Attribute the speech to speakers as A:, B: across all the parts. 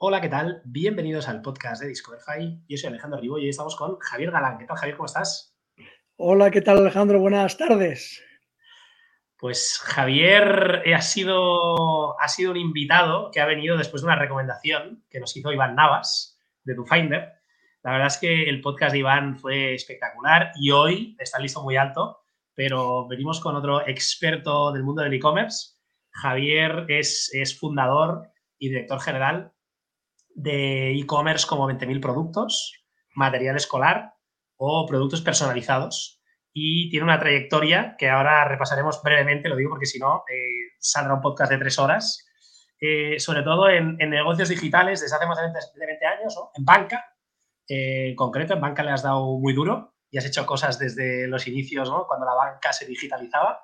A: Hola, ¿qué tal? Bienvenidos al podcast de Discoverify. Yo soy Alejandro Ribo y hoy estamos con Javier Galán. ¿Qué tal, Javier? ¿Cómo estás?
B: Hola, ¿qué tal, Alejandro? Buenas tardes.
A: Pues Javier ha sido, ha sido un invitado que ha venido después de una recomendación que nos hizo Iván Navas de DoFinder. La verdad es que el podcast de Iván fue espectacular y hoy está listo muy alto, pero venimos con otro experto del mundo del e-commerce. Javier es, es fundador y director general de e-commerce como 20.000 productos, material escolar o productos personalizados. Y tiene una trayectoria que ahora repasaremos brevemente, lo digo porque si no, eh, saldrá un podcast de tres horas, eh, sobre todo en, negocios digitales desde hace más de 20, años, en banca, eh, en concreto, en banca le has dado muy duro y has hecho cosas desde los inicios, ¿no? cuando la banca se digitalizaba.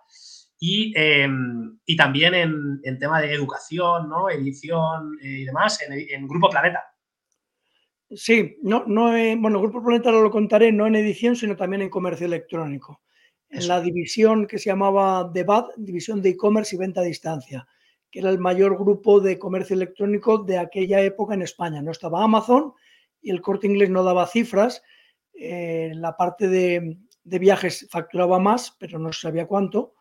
A: Y, em, y también en, en, tema de educación, ¿no? edición y demás, en, en Grupo Planeta.
B: Sí, no, no bueno, Grupo Planeta lo contaré no en edición, sino también en comercio electrónico. En la división que se llamaba DEBAT, División de E-Commerce y Venta a Distancia, que era el mayor grupo de comercio electrónico de aquella época en España. No estaba Amazon y el corte inglés no daba cifras. Eh, la parte de, de, viajes facturaba más, pero no se sabía cuánto.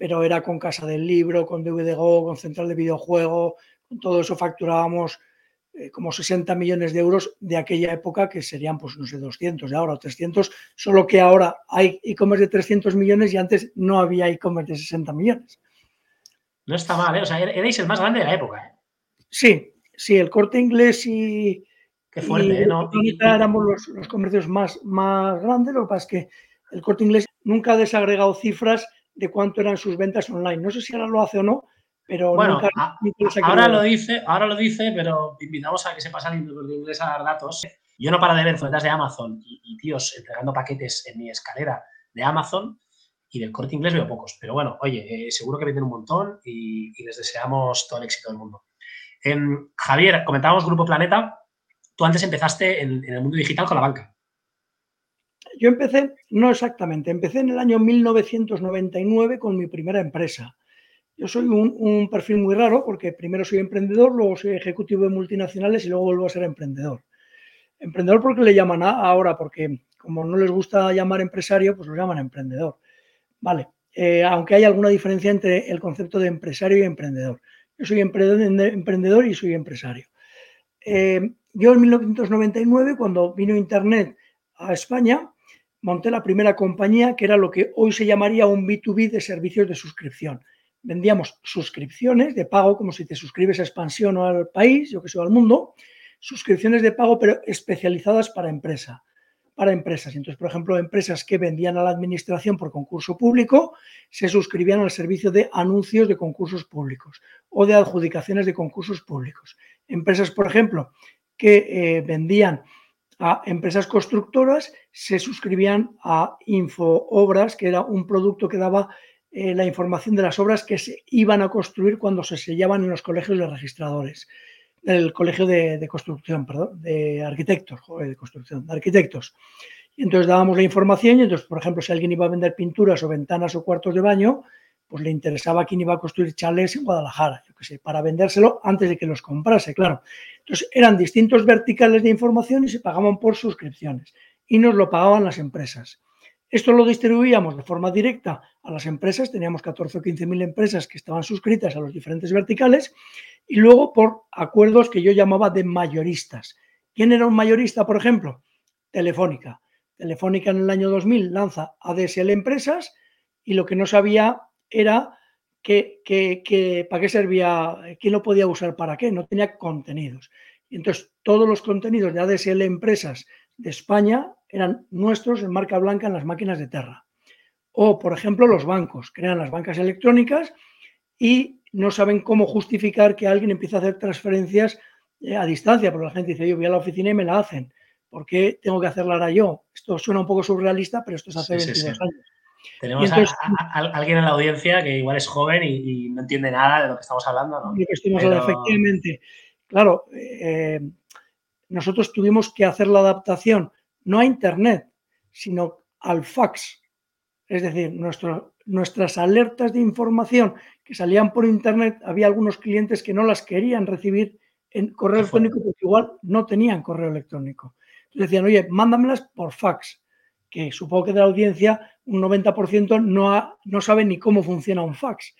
B: Pero era con Casa del Libro, con DVD Go, con Central de Videojuego, con todo eso facturábamos eh, como 60 millones de euros de aquella época, que serían, pues no sé, 200 de ahora o 300, solo que ahora hay e-commerce de 300 millones y antes no había e-commerce de 60 millones.
A: No está mal, ¿eh? O sea, er-, erais el más grande de la época, ¿eh?
B: Sí, sí, el corte inglés y.
A: Qué fuerte, ¿eh?
B: No, éramos los, comercios más, más grandes, lo que pasa es que el corte inglés nunca ha desagregado cifras de cuánto eran sus ventas online. No sé si ahora lo hace o no, pero
A: bueno, ahora lo dice, ahora lo dice, pero invitamos a que se pasen de inglés a dar datos. Yo no para de ver cuentas de Amazon y, tíos entregando paquetes en mi escalera de Amazon y del corte inglés veo pocos. Pero bueno, oye, eh, seguro que venden un montón y, les deseamos todo el éxito del mundo. Em, Javier, comentábamos Grupo Planeta. Tú antes empezaste en, en el mundo digital con la banca.
B: Yo empecé, no exactamente, empecé en el año 1999 con mi primera empresa yo soy un, perfil muy raro porque primero soy emprendedor, luego soy ejecutivo de multinacionales y luego vuelvo a ser emprendedor. Emprendedor porque le llaman ahora, porque como no les gusta llamar empresario, pues lo llaman emprendedor. Vale, eh, aunque hay alguna diferencia entre el concepto de empresario y emprendedor. Yo soy emprendedor y soy empresario. Eh, yo en 1999, cuando vino Internet a España, monté la primera compañía que era lo que hoy se llamaría un B2B de servicios de suscripción vendíamos suscripciones de pago, como si te suscribes a Expansión o al país, yo que sé, al mundo, suscripciones de pago, pero especializadas para empresa, para empresas. Entonces, por ejemplo, empresas que vendían a la administración por concurso público se suscribían al servicio de anuncios de concursos públicos o de adjudicaciones de concursos públicos. Empresas, por ejemplo, que eh, vendían a empresas constructoras se suscribían a Infoobras, que era un producto que daba eh, la información de las obras que se iban a construir cuando se sellaban en los colegios de registradores, el colegio de, construcción, perdón, de arquitectos, de construcción, de arquitectos. Y entonces dábamos la información y entonces, por ejemplo, si alguien iba a vender pinturas o ventanas o cuartos de baño, pues le interesaba quién iba a construir chalés en Guadalajara, yo qué sé, para vendérselo antes de que los comprase, claro. Entonces eran distintos verticales de información y se pagaban por suscripciones y nos lo pagaban las empresas. Esto lo distribuíamos de forma directa a las empresas, teníamos 14 o 15 mil empresas que estaban suscritas a los diferentes verticales y luego por acuerdos que yo llamaba de mayoristas. ¿Quién era un mayorista, por ejemplo? Telefónica. Telefónica en el año 2000 lanza ADSL Empresas y lo que no sabía era que, para qué servía, quién lo podía usar para qué, no tenía contenidos. Y entonces todos los contenidos de ADSL Empresas de España eran nuestros en marca blanca en las máquinas de Terra. O, por ejemplo, los bancos, crean las bancas electrónicas y no saben cómo justificar que alguien empiece a hacer transferencias eh, a distancia, porque la gente dice, yo voy a la oficina y me la hacen. ¿Por qué tengo que hacerla ahora yo? Esto suena un poco surrealista, pero esto es hace 22 años.
A: Tenemos a, alguien en la audiencia que igual es joven y, no entiende nada de lo que estamos hablando, ¿no?
B: Efectivamente. Claro, eh, nosotros tuvimos que hacer la adaptación no a Internet, sino al fax. Es decir, nuestras alertas de información que salían por Internet, había algunos clientes que no las querían recibir en correo electrónico porque igual no tenían correo electrónico. Entonces decían, oye, mándamelas por fax, que supongo que de la audiencia un 90% no, no sabe ni cómo funciona un fax.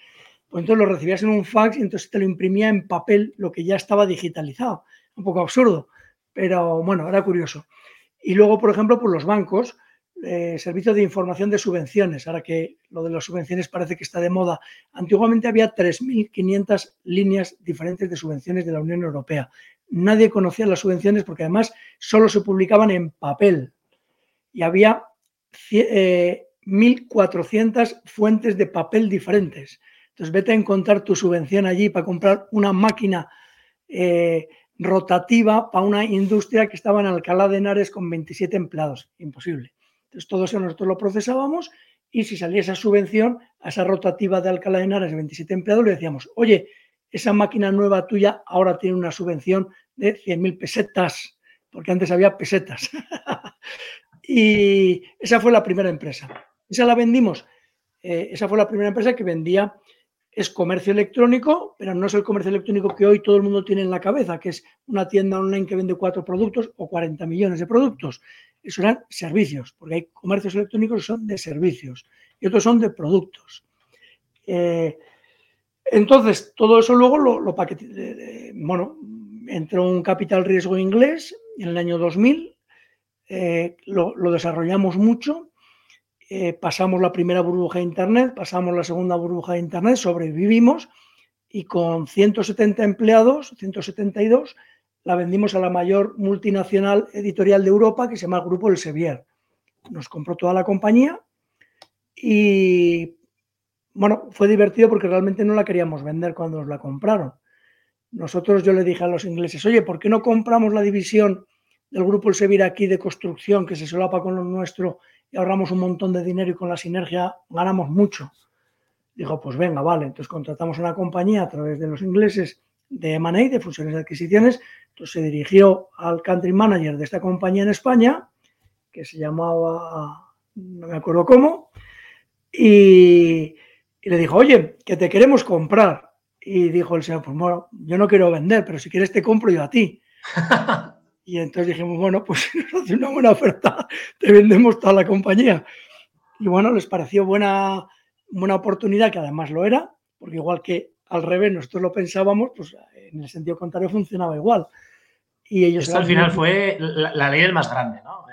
B: Pues entonces lo recibías en un fax y entonces te lo imprimía en papel lo que ya estaba digitalizado. Un poco absurdo, pero bueno, era curioso. Y luego, por ejemplo, por los bancos, eh, servicio de información de subvenciones, ahora que lo de las subvenciones parece que está de moda. Antiguamente había 3.500 líneas diferentes de subvenciones de la Unión Europea. Nadie conocía las subvenciones porque además solo se publicaban en papel y había 1.400 eh, fuentes de papel diferentes. Entonces, vete a encontrar tu subvención allí para comprar una máquina eh, rotativa para una industria que estaba en Alcalá de Henares con 27 empleados. Imposible. Entonces, todo eso nosotros lo procesábamos y si salía esa subvención a esa rotativa de Alcalá de Henares de 27 empleados, le decíamos, oye, esa máquina nueva tuya ahora tiene una subvención de 100.000 pesetas, porque antes había pesetas. y esa fue la primera empresa. Esa la vendimos. Eh, esa fue la primera empresa que vendía es comercio electrónico, pero no es el comercio electrónico que hoy todo el mundo tiene en la cabeza, que es una tienda online que vende cuatro productos o 40 millones de productos. Eso eran servicios, porque hay comercios electrónicos que son de servicios y otros son de productos. Eh, entonces, todo eso luego lo, lo bueno, entró un capital riesgo inglés en el año 2000, eh, lo, desarrollamos mucho eh, pasamos la primera burbuja de Internet, pasamos la segunda burbuja de Internet, sobrevivimos y con 170 empleados, 172, la vendimos a la mayor multinacional editorial de Europa que se llama Grupo El Sevier. Nos compró toda la compañía y bueno, fue divertido porque realmente no la queríamos vender cuando nos la compraron. Nosotros yo le dije a los ingleses, oye, ¿por qué no compramos la división del Grupo El Sevier aquí de construcción que se solapa con lo nuestro y ahorramos un montón de dinero y con la sinergia ganamos mucho. Dijo, pues venga, vale. Entonces contratamos una compañía a través de los ingleses de M&A, de fusiones y adquisiciones. Entonces se dirigió al country manager de esta compañía en España, que se llamaba, no me acuerdo cómo, y, y le dijo, oye, que te queremos comprar. Y dijo el señor, pues bueno, yo no quiero vender, pero si quieres te compro yo a ti. Y entonces dijimos, bueno, pues si nos hace una buena oferta, te vendemos toda la compañía. Y bueno, les pareció buena, buena oportunidad, que además lo era, porque igual que al revés nosotros lo pensábamos, pues en el sentido contrario funcionaba igual.
A: Y ellos Esto al final fue la, ley del más grande, ¿no?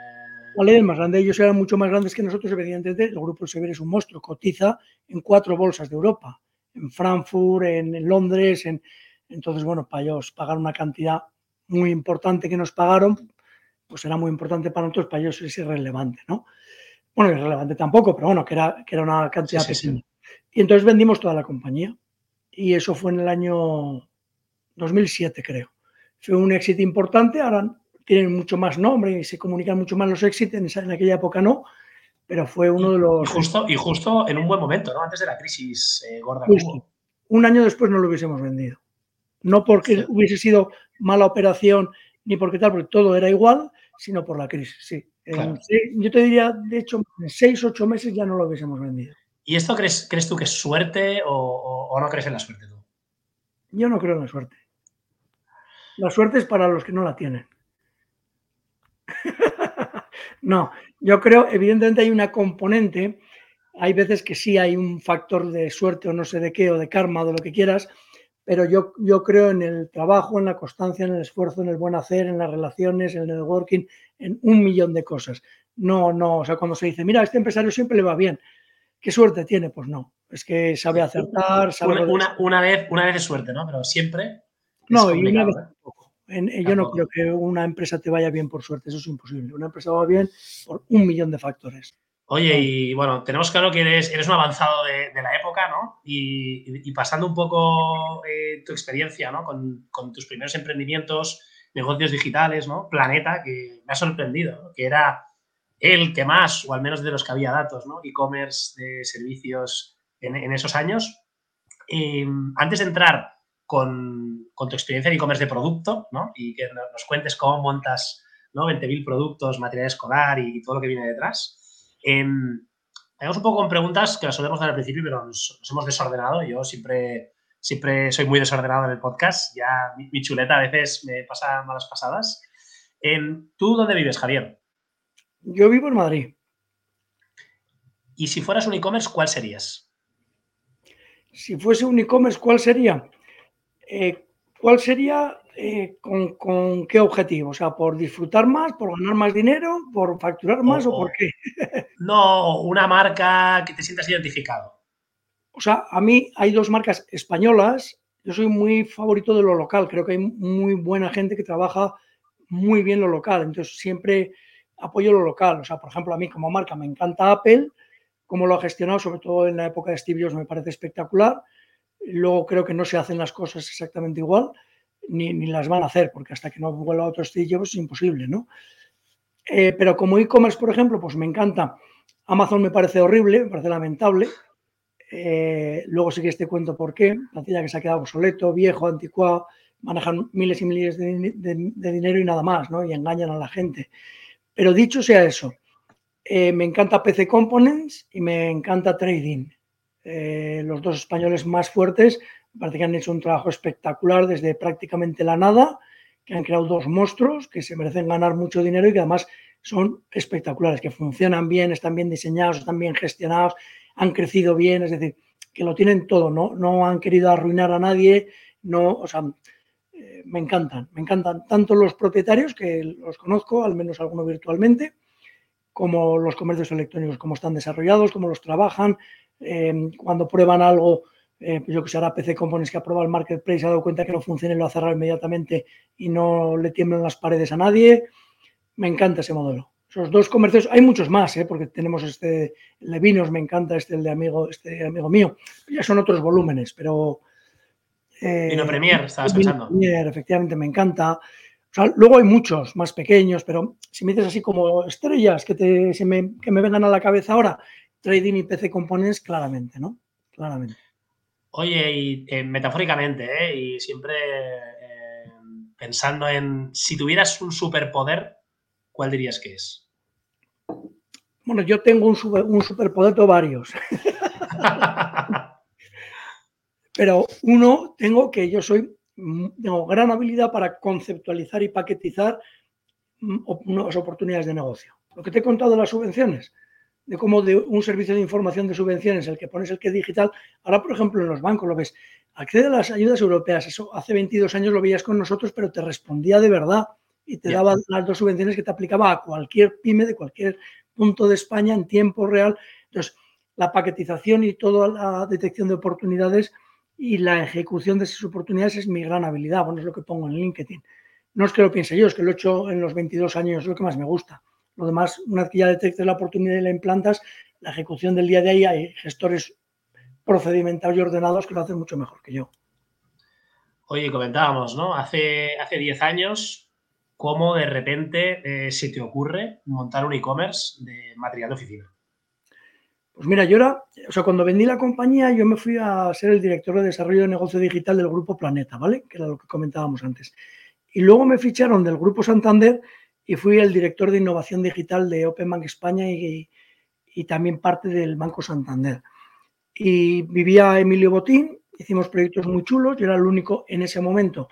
B: La ley del más grande. Ellos eran mucho más grandes que nosotros, evidentemente. El grupo Sever es un monstruo, cotiza en cuatro bolsas de Europa, en Frankfurt, en, Londres, en, entonces, bueno, para ellos pagar una cantidad muy importante que nos pagaron, pues era muy importante para nosotros, para ellos es irrelevante, ¿no? Bueno, irrelevante tampoco, pero bueno, que era, que era una cantidad pequeña. Y entonces vendimos toda la compañía. Y eso fue en el año 2007, creo. Fue un éxito importante, ahora tienen mucho más nombre y se comunican mucho más los éxitos, en, aquella época no, pero fue uno de los...
A: Y justo, y justo en un buen momento, ¿no? Antes de la crisis eh, gorda.
B: Un año después no lo hubiésemos vendido. No porque hubiese sido mala operación ni porque tal, porque todo era igual, sino por la crisis, sí. yo te diría, de hecho, en seis, ocho meses ya no lo hubiésemos vendido.
A: ¿Y esto crees, crees tú que es suerte o, no crees en la suerte tú?
B: Yo no creo en la suerte. La suerte es para los que no la tienen. no, yo creo, evidentemente hay una componente, hay veces que sí hay un factor de suerte o no sé de qué, o de karma, o de lo que quieras, pero yo, yo creo en el trabajo, en la constancia, en el esfuerzo, en el buen hacer, en las relaciones, en el networking, en un millón de cosas. No, no, o sea, cuando se dice, mira, a este empresario siempre le va bien, ¿qué suerte tiene? Pues no, es que sabe acertar, sabe...
A: Una, una, vez, una vez es suerte, ¿no? Pero siempre...
B: No, y una vez ¿eh? tampoco. yo no creo que una empresa te vaya bien por suerte, eso es imposible. Una empresa va bien por un millón de factores.
A: Oye, y bueno, tenemos claro que eres, eres un avanzado de, la época, ¿no? Y, pasando un poco eh, tu experiencia, ¿no? Con, tus primeros emprendimientos, negocios digitales, ¿no? Planeta, que me ha sorprendido, ¿no? que era el que más, o al menos de los que había datos, ¿no? E-commerce de servicios en, esos años. Em, antes de entrar con, tu experiencia en e-commerce de producto, ¿no? Y que nos cuentes cómo montas, ¿no? 20.000 productos, material escolar y todo lo que viene detrás. Eh, un poco con preguntas que las solemos dar al principio, pero nos, hemos desordenado. Yo siempre siempre soy muy desordenado en el podcast, ya mi, chuleta a veces me pasa malas pasadas. Em, ¿Tú dónde vives, Javier?
B: Yo vivo en Madrid.
A: Y si fueras un e-commerce, ¿cuál serías?
B: Si fuese un e-commerce, ¿cuál sería? Eh, ¿Cuál sería eh, con, qué objetivo? O sea, ¿por disfrutar más, por ganar más dinero, por facturar más o, por qué?
A: no, una marca que te sientas identificado.
B: O sea, a mí hay dos marcas españolas. Yo soy muy favorito de lo local. Creo que hay muy buena gente que trabaja muy bien lo local. Entonces, siempre apoyo lo local. O sea, por ejemplo, a mí como marca me encanta Apple, cómo lo ha gestionado, sobre todo en la época de Steve Jobs, me parece espectacular. Luego creo que no se hacen las cosas exactamente igual, ni, las van a hacer, porque hasta que no vuelva otro Steve Jobs es imposible, ¿no? Eh, pero como e-commerce, por ejemplo, pues me encanta. Amazon me parece horrible, me parece lamentable. Eh, luego sí que te cuento por qué. Plantilla que se ha quedado obsoleto, viejo, anticuado, manejan miles y miles de, dinero y nada más, ¿no? Y engañan a la gente. Pero dicho sea eso, eh, me encanta PC Components y me encanta Trading. Los dos españoles más fuertes, parece que han hecho un trabajo espectacular desde prácticamente la nada, que han creado dos monstruos que se merecen ganar mucho dinero y que además son espectaculares, que funcionan bien, están bien diseñados, están bien gestionados, han crecido bien, es decir, que lo tienen todo, no, no han querido arruinar a nadie, no, o sea, eh, me encantan, me encantan tanto los propietarios, que los conozco, al menos alguno virtualmente, como los comercios electrónicos, cómo están desarrollados, cómo los trabajan, eh, cuando prueban algo, eh, pues yo que sé, ahora PC Components que ha probado el Marketplace, ha dado cuenta que no funciona y lo ha cerrado inmediatamente y no le tiemblan las paredes a nadie. Me encanta ese modelo. Esos dos comercios, hay muchos más, ¿eh? porque tenemos este de vinos, me encanta este, el de amigo, este amigo mío. Ya son otros volúmenes, pero...
A: Eh, Vino Premier, estabas pensando.
B: Premier, efectivamente, me encanta luego hay muchos más pequeños, pero si me dices así como estrellas que, te, me, vengan a la cabeza ahora, trading y PC Components, claramente, ¿no? Claramente.
A: Oye, y eh, metafóricamente, ¿eh? y siempre eh, pensando en si tuvieras un superpoder, ¿cuál dirías que es?
B: Bueno, yo tengo un, un superpoder, o varios. Pero uno, tengo que yo soy tengo gran habilidad para conceptualizar y paquetizar nuevas oportunidades de negocio. Lo que te he contado de las subvenciones, de cómo de un servicio de información de subvenciones, el que pones el que digital, ahora por ejemplo en los bancos lo ves, accede a las ayudas europeas, eso hace 22 años lo veías con nosotros, pero te respondía de verdad y te daba las dos subvenciones que te aplicaba a cualquier pyme de cualquier punto de España en tiempo real. Entonces, la paquetización y toda la detección de oportunidades y la ejecución de esas oportunidades es mi gran habilidad. Bueno, es lo que pongo en LinkedIn. No es que lo piense yo, es que lo he hecho en los 22 años, es lo que más me gusta. Lo demás, una vez que ya detectes la oportunidad y la implantas, la ejecución del día de ahí hay gestores procedimentales y ordenados que lo hacen mucho mejor que yo.
A: Oye, comentábamos, ¿no? Hace, hace 10 años, ¿cómo de repente eh, se te ocurre montar un e-commerce de material de oficina?
B: Pues mira, yo era, o sea, cuando vendí la compañía, yo me fui a ser el director de desarrollo de negocio digital del Grupo Planeta, ¿vale? Que era lo que comentábamos antes. Y luego me ficharon del Grupo Santander y fui el director de innovación digital de Open Bank España y, también parte del Banco Santander. Y vivía Emilio Botín, hicimos proyectos muy chulos, yo era el único en ese momento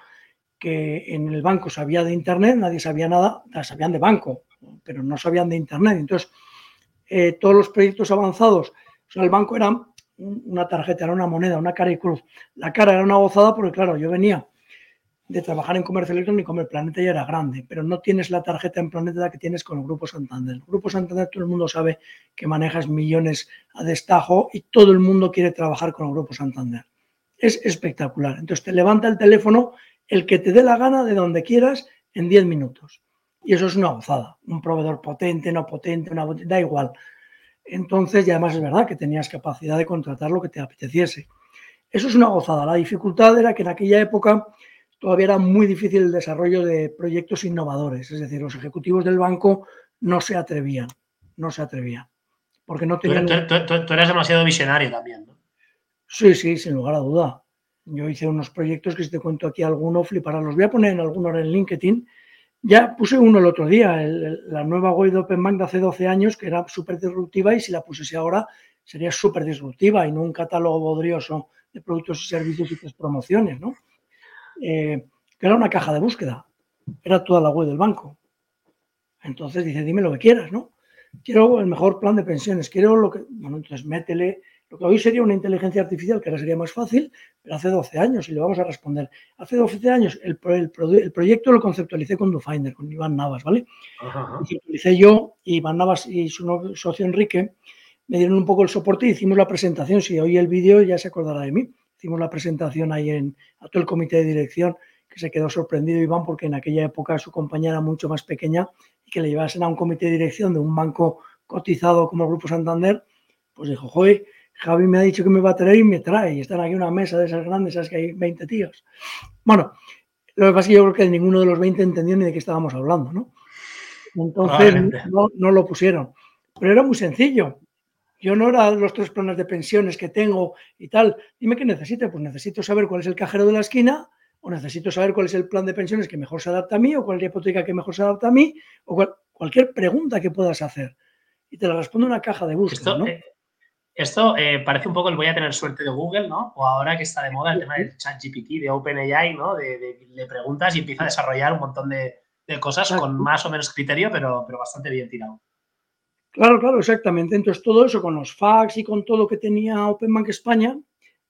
B: que en el banco sabía de Internet, nadie sabía nada, sabían de banco, pero no sabían de Internet. Entonces, eh, todos los proyectos avanzados, o el banco era una tarjeta, era una moneda, una cara y cruz. La cara era una gozada porque, claro, yo venía de trabajar en comercio electrónico, el planeta ya era grande, pero no tienes la tarjeta en planeta que tienes con el Grupo Santander. El Grupo Santander todo el mundo sabe que manejas millones a destajo y todo el mundo quiere trabajar con el Grupo Santander. Es espectacular. Entonces te levanta el teléfono el que te dé la gana de donde quieras en 10 minutos. Y eso es una gozada. Un proveedor potente, no potente, una, da igual. Entonces, y además es verdad que tenías capacidad de contratar lo que te apeteciese. Eso es una gozada. La dificultad era que en aquella época todavía era muy difícil el desarrollo de proyectos innovadores. Es decir, los ejecutivos del banco no se atrevían. No se atrevían. Porque no tenían.
A: Tú, eras demasiado visionario también, ¿no?
B: Sí, sí, sin lugar a duda. Yo hice unos proyectos que si te cuento aquí alguno, fliparán. Los voy a poner en alguno en LinkedIn ya puse uno el otro día, la nueva web de OpenBank de hace 12 años, que era súper disruptiva y si la pusiese ahora sería súper disruptiva y no un catálogo bodrioso de productos y servicios y tres promociones, ¿no? Eh, que era una caja de búsqueda, era toda la web del banco. Entonces dice, dime lo que quieras, ¿no? Quiero el mejor plan de pensiones, quiero lo que, bueno, entonces métele lo que hoy sería una inteligencia artificial, que ahora sería más fácil, pero hace 12 años y le vamos a responder. Hace 12 años el, proyecto lo conceptualicé con DoFinder, con Iván Navas, ¿vale? Lo conceptualicé yo, Iván Navas y su socio Enrique me dieron un poco el soporte y hicimos la presentación. Si hoy el vídeo ya se acordará de mí. Hicimos la presentación ahí en, a todo el comité de dirección, que se quedó sorprendido Iván porque en aquella época su compañía era mucho más pequeña y que le llevasen a un comité de dirección de un banco cotizado como el Grupo Santander, pues dijo, joder, Javi me ha dicho que me va a traer y me trae. Y están aquí una mesa de esas grandes, sabes que hay 20 tíos. Bueno, lo que pasa es que yo creo que ninguno de los 20 entendió ni de qué estábamos hablando, ¿no? Entonces no, no, lo pusieron. Pero era muy sencillo. Yo no era los tres planes de pensiones que tengo y tal. Dime qué necesito. Pues necesito saber cuál es el cajero de la esquina, o necesito saber cuál es el plan de pensiones que mejor se adapta a mí, o cuál es la hipoteca que mejor se adapta a mí, o cualquier pregunta que puedas hacer. Y te la responde una caja de búsqueda. ¿no? Eh,
A: esto eh, parece un poco el voy a tener suerte de Google, ¿no? O ahora que está de moda el tema del chat GPT, de OpenAI, ¿no? De, de, preguntas y empieza a desarrollar un montón de, cosas con más o menos criterio, pero, pero bastante bien tirado.
B: Claro, claro, exactamente. Entonces, todo eso con los fax y con todo lo que tenía OpenBank España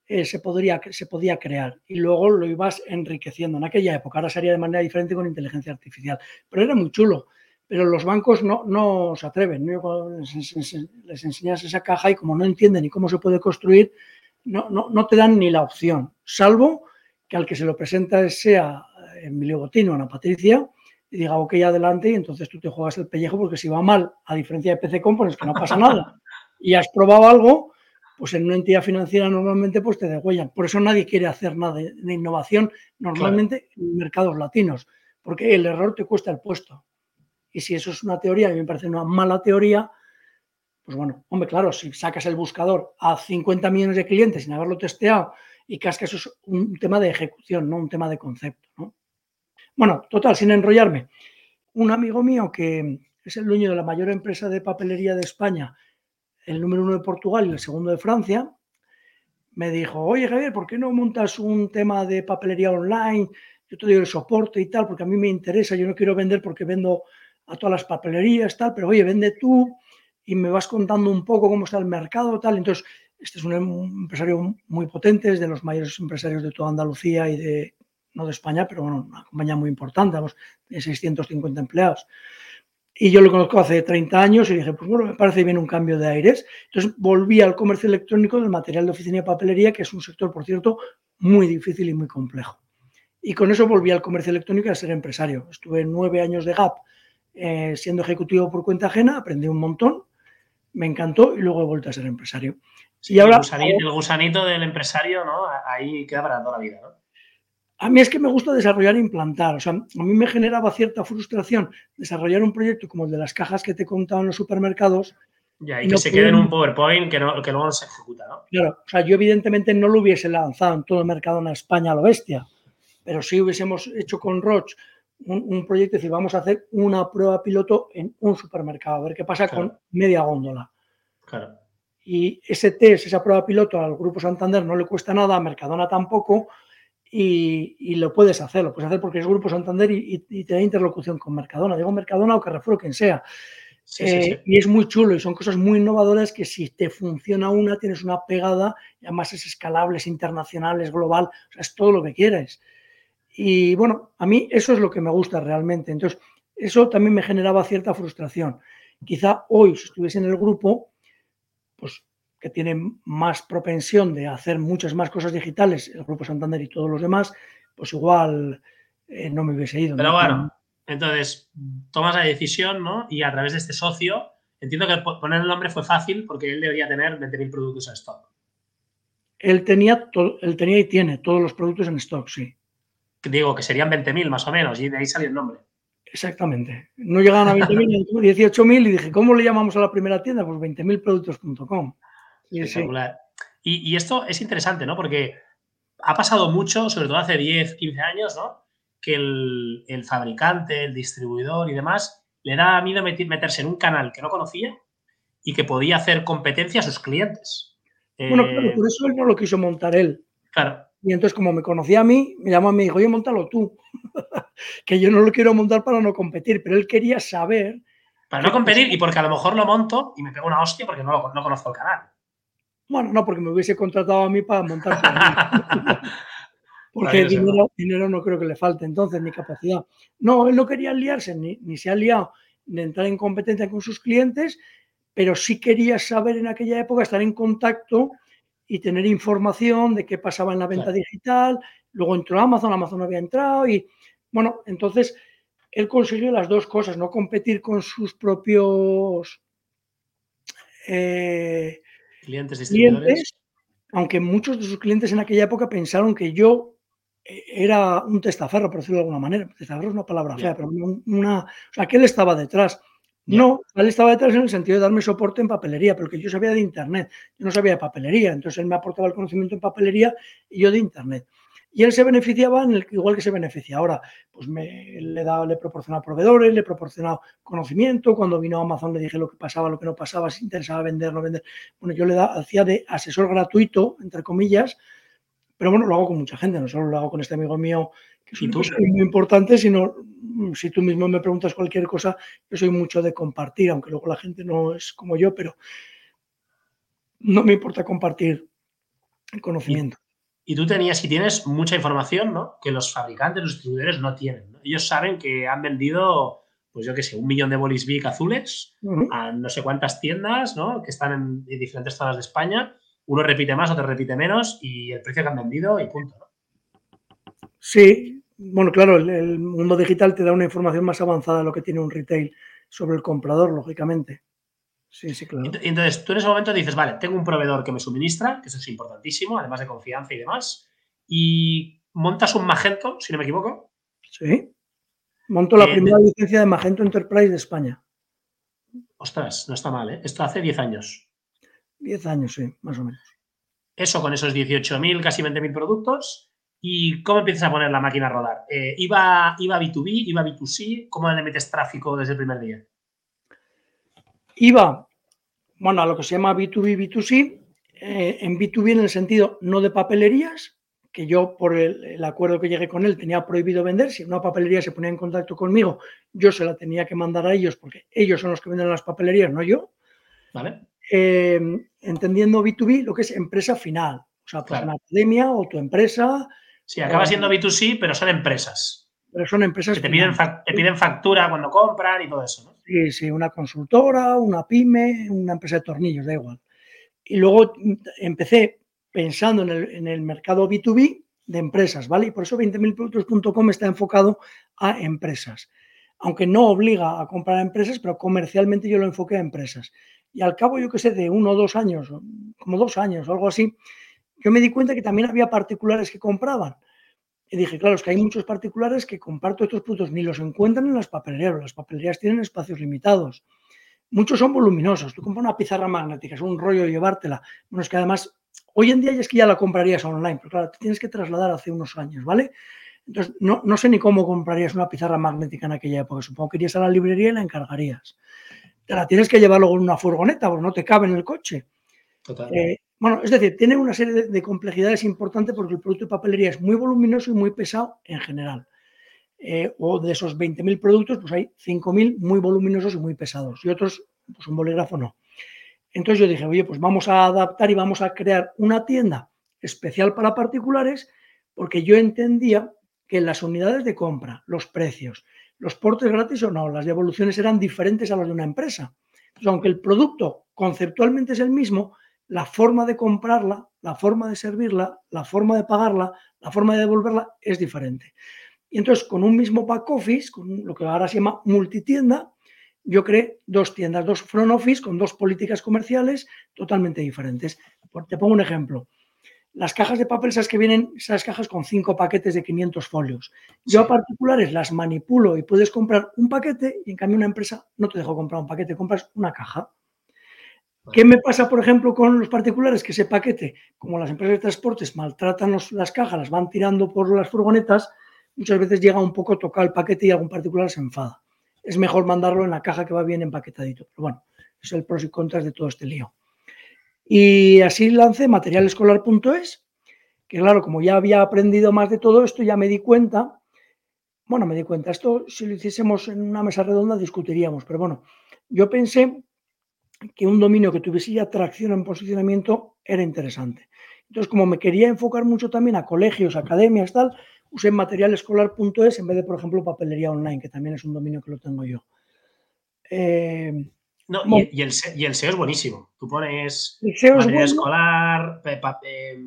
B: eh, se, podría, se podía crear y luego lo ibas enriqueciendo. En aquella época, ahora sería de manera diferente con inteligencia artificial, pero era muy chulo pero los bancos no, no se atreven. Les, enseñas esa caja y como no entienden ni cómo se puede construir, no, no, no, te dan ni la opción, salvo que al que se lo presenta sea Emilio Botino o Ana Patricia y diga, ok, adelante, y entonces tú te juegas el pellejo porque si va mal, a diferencia de PC Components, que no pasa nada, y has probado algo, pues en una entidad financiera normalmente pues te degüellan. Por eso nadie quiere hacer nada de, innovación normalmente en mercados latinos, porque el error te cuesta el puesto. Y si eso es una teoría, y me parece una mala teoría, pues bueno, hombre, claro, si sacas el buscador a 50 millones de clientes sin haberlo testeado y que eso es un tema de ejecución, no un tema de concepto. ¿no? Bueno, total, sin enrollarme, un amigo mío que es el dueño de la mayor empresa de papelería de España, el número uno de Portugal y el segundo de Francia, me dijo, oye Javier, ¿por qué no montas un tema de papelería online? Yo te doy el soporte y tal, porque a mí me interesa, yo no quiero vender porque vendo a todas las papelerías, tal, pero oye, vende tú y me vas contando un poco cómo está el mercado, tal. Entonces, este es un empresario muy potente, es de los mayores empresarios de toda Andalucía y de, no de España, pero bueno, una compañía muy importante, vamos, de 650 empleados. Y yo lo conozco hace 30 años y dije, pues bueno, me parece bien un cambio de aires. Entonces volví al comercio electrónico del material de oficina y papelería, que es un sector, por cierto, muy difícil y muy complejo. Y con eso volví al comercio electrónico a ser empresario. Estuve nueve años de GAP eh, siendo ejecutivo por cuenta ajena, aprendí un montón, me encantó y luego he vuelto a ser empresario.
A: y ahora, el, gusanito, del empresario, ¿no? Ahí queda para toda la vida, ¿no?
B: A mí es que me gusta desarrollar e implantar. O sea, a mí me generaba cierta frustración desarrollar un proyecto como el de las cajas que te he contado en los supermercados.
A: Ya, y, que se quede en un PowerPoint que, no, que luego no se ejecuta, ¿no?
B: Claro, o sea, yo evidentemente no lo hubiese lanzado en todo el mercado en España a lo bestia, pero sí hubiésemos hecho con Roche un, proyecto, es decir, vamos a hacer una prueba piloto en un supermercado, a ver qué pasa con media góndola.
A: Claro.
B: Y ese test, esa prueba piloto al Grupo Santander no le cuesta nada, a Mercadona tampoco, y, lo puedes hacer, lo puedes hacer porque es Grupo Santander y, te da interlocución con Mercadona, digo Mercadona o Carrefour, quien sea. Eh, y es muy chulo y son cosas muy innovadoras que si te funciona una, tienes una pegada y además es escalable, es internacional, es global, o sea, es todo lo que quieres. Y bueno, a mí eso es lo que me gusta realmente. Entonces, eso también me generaba cierta frustración. Quizá hoy, si estuviese en el grupo, pues que tiene más propensión de hacer muchas más cosas digitales, el Grupo Santander y todos los demás, pues igual eh, no me hubiese ido.
A: Pero bueno, entonces tomas la decisión, ¿no? Y a través de este socio, entiendo que poner el nombre fue fácil porque él debería tener 20.000 productos en stock.
B: Él tenía, él tenía y tiene todos los productos en stock, sí
A: digo que serían 20.000 más o menos, y de ahí salió el nombre.
B: Exactamente. No llegaban a 20.000, 18.000 y dije, ¿cómo le llamamos a la primera tienda? Pues 20.000productos.com.
A: Y, y, esto es interesante, ¿no? Porque ha pasado mucho, sobre todo hace 10, 15 años, ¿no? Que el, fabricante, el distribuidor y demás le da miedo meterse en un canal que no conocía y que podía hacer competencia a sus clientes.
B: Bueno, claro, eh, por eso él no lo quiso montar él
A: Claro.
B: Y entonces, como me conocía a mí, me llamó a mí y dijo, oye, montalo tú. que yo no lo quiero montar para no competir, pero él quería saber.
A: Para no competir y porque a lo mejor lo monto y me pego una hostia porque no, no conozco el canal.
B: Bueno, no, porque me hubiese contratado a mí para montar. porque dinero, dinero, no creo que le falte entonces, ni capacidad. No, él no quería liarse, ni, ni se ha liado de entrar en competencia con sus clientes, pero sí quería saber en aquella época, estar en contacto y tener información de qué pasaba en la venta digital. Luego entró Amazon, Amazon había entrado y, bueno, entonces él consiguió las dos cosas, no competir con sus propios
A: eh, clientes, distribuidores.
B: aunque muchos de sus clientes en aquella época pensaron que yo eh, era un testaferro, por decirlo de alguna manera. Testaferro es una palabra fea, pero una, o sea, que él estaba detrás. No, él estaba detrás en el sentido de darme soporte en papelería, porque yo sabía de Internet, yo no sabía de papelería, entonces él me aportaba el conocimiento en papelería y yo de Internet. Y él se beneficiaba en el, igual que se beneficia ahora. Pues me, le, daba, le proporcionaba proveedores, le proporcionaba conocimiento. Cuando vino a Amazon le dije lo que pasaba, lo que no pasaba, si interesaba vender, no vender. Bueno, yo le da, hacía de asesor gratuito, entre comillas, pero bueno, lo hago con mucha gente, no solo lo hago con este amigo mío, que es muy importante, sino mm, si tú mismo me preguntas cualquier cosa, yo soy mucho de compartir, aunque luego la gente no es como yo, pero no me importa compartir el conocimiento.
A: Y, tú tenías y tienes mucha información, ¿no? Que los fabricantes, los distribuidores no tienen. Ellos saben que han vendido, pues yo qué sé, un millón de bolis Bic azules a no sé cuántas tiendas, ¿no? Que están en diferentes zonas de España uno repite más, otro repite menos y el precio que han vendido y punto.
B: Sí, bueno, claro, el, mundo digital te da una información más avanzada de lo que tiene un retail sobre el comprador, lógicamente. Sí, sí, claro.
A: Entonces, tú en ese momento dices, vale, tengo un proveedor que me suministra, que eso es importantísimo, además de confianza y demás, y montas un Magento, si no me equivoco.
B: Sí. Monto la eh, primera licencia de Magento Enterprise de España.
A: Ostras, no está mal, ¿eh? Esto hace 10 años.
B: 10 años, sí, más o menos.
A: Eso con esos 18.000, casi 20.000 productos. ¿Y cómo empiezas a poner la máquina a rodar? Eh, ¿iba, ¿Iba B2B? ¿Iba B2C? ¿Cómo le metes tráfico desde el primer día?
B: Iba, bueno, a lo que se llama B2B, B2C. Eh, en B2B en el sentido no de papelerías, que yo por el, el, acuerdo que llegué con él tenía prohibido vender. Si una papelería se ponía en contacto conmigo, yo se la tenía que mandar a ellos porque ellos son los que venden las papelerías, no yo.
A: Vale.
B: Eh, entendiendo B2B, lo que es empresa final. O sea, pues una academia o tu empresa.
A: Sí, acaba siendo B2C, pero son empresas.
B: Pero son empresas
A: que te piden, te piden factura cuando compran y todo eso, ¿no?
B: Sí, sí, una consultora, una pyme, una empresa de tornillos, da igual. Y luego empecé pensando en el, en el mercado B2B de empresas, ¿vale? Y por eso 20.000productos.com está enfocado a empresas. Aunque no obliga a comprar a empresas, pero comercialmente yo lo enfoqué a empresas. Y al cabo, yo qué sé, de uno o dos años, como dos años o algo así, yo me di cuenta que también había particulares que compraban. Y dije, claro, es que hay muchos particulares que comparto estos productos, ni los encuentran en las papelerías. Las papelerías tienen espacios limitados. Muchos son voluminosos. Tú compras una pizarra magnética, es un rollo llevártela. Bueno, es que además, hoy en día ya es que ya la comprarías online, pero claro, te tienes que trasladar hace unos años, ¿vale? Entonces, no, no sé ni cómo comprarías una pizarra magnética en aquella época. Supongo que irías a la librería y la encargarías te la tienes que llevar luego en una furgoneta porque no te cabe en el coche. Eh, bueno, es decir, tiene una serie de, complejidades importantes porque el producto de papelería es muy voluminoso y muy pesado en general. Eh, o de esos 20.000 productos, pues hay 5.000 muy voluminosos y muy pesados y otros, pues un bolígrafo no. Entonces yo dije, oye, pues vamos a adaptar y vamos a crear una tienda especial para particulares porque yo entendía que las unidades de compra, los precios, los portes gratis o no, las devoluciones eran diferentes a las de una empresa. aunque el producto conceptualmente es el mismo, la forma de comprarla, la forma de servirla, la forma de pagarla, la forma de devolverla es diferente. Y entonces, con un mismo back office, con lo que ahora se llama multitienda, yo creé dos tiendas, dos front office con dos políticas comerciales totalmente diferentes. Te pongo un ejemplo las cajas de papel, esas que vienen, esas cajas con cinco paquetes de 500 folios. Yo a particulares las manipulo y puedes comprar un paquete y en cambio una empresa no te dejo comprar un paquete, compras una caja. ¿Qué me pasa, por ejemplo, con los particulares? Que ese paquete, como las empresas de transportes maltratan las cajas, las van tirando por las furgonetas, muchas veces llega un poco a tocar el paquete y algún particular se enfada. Es mejor mandarlo en la caja que va bien empaquetadito. Pero bueno, es el pros y contras de todo este lío. Y así lancé materialescolar.es, que claro, como ya había aprendido más de todo esto, ya me di cuenta, bueno, me di cuenta, esto si lo hiciésemos en una mesa redonda discutiríamos, pero bueno, yo pensé que un dominio que tuviese ya tracción en posicionamiento era interesante. Entonces, como me quería enfocar mucho también a colegios, academias, tal, usé materialescolar.es en vez de, por ejemplo, papelería online, que también es un dominio que lo tengo yo.
A: Eh, no, y, el, SEO es buenísimo. Tú pones material escolar,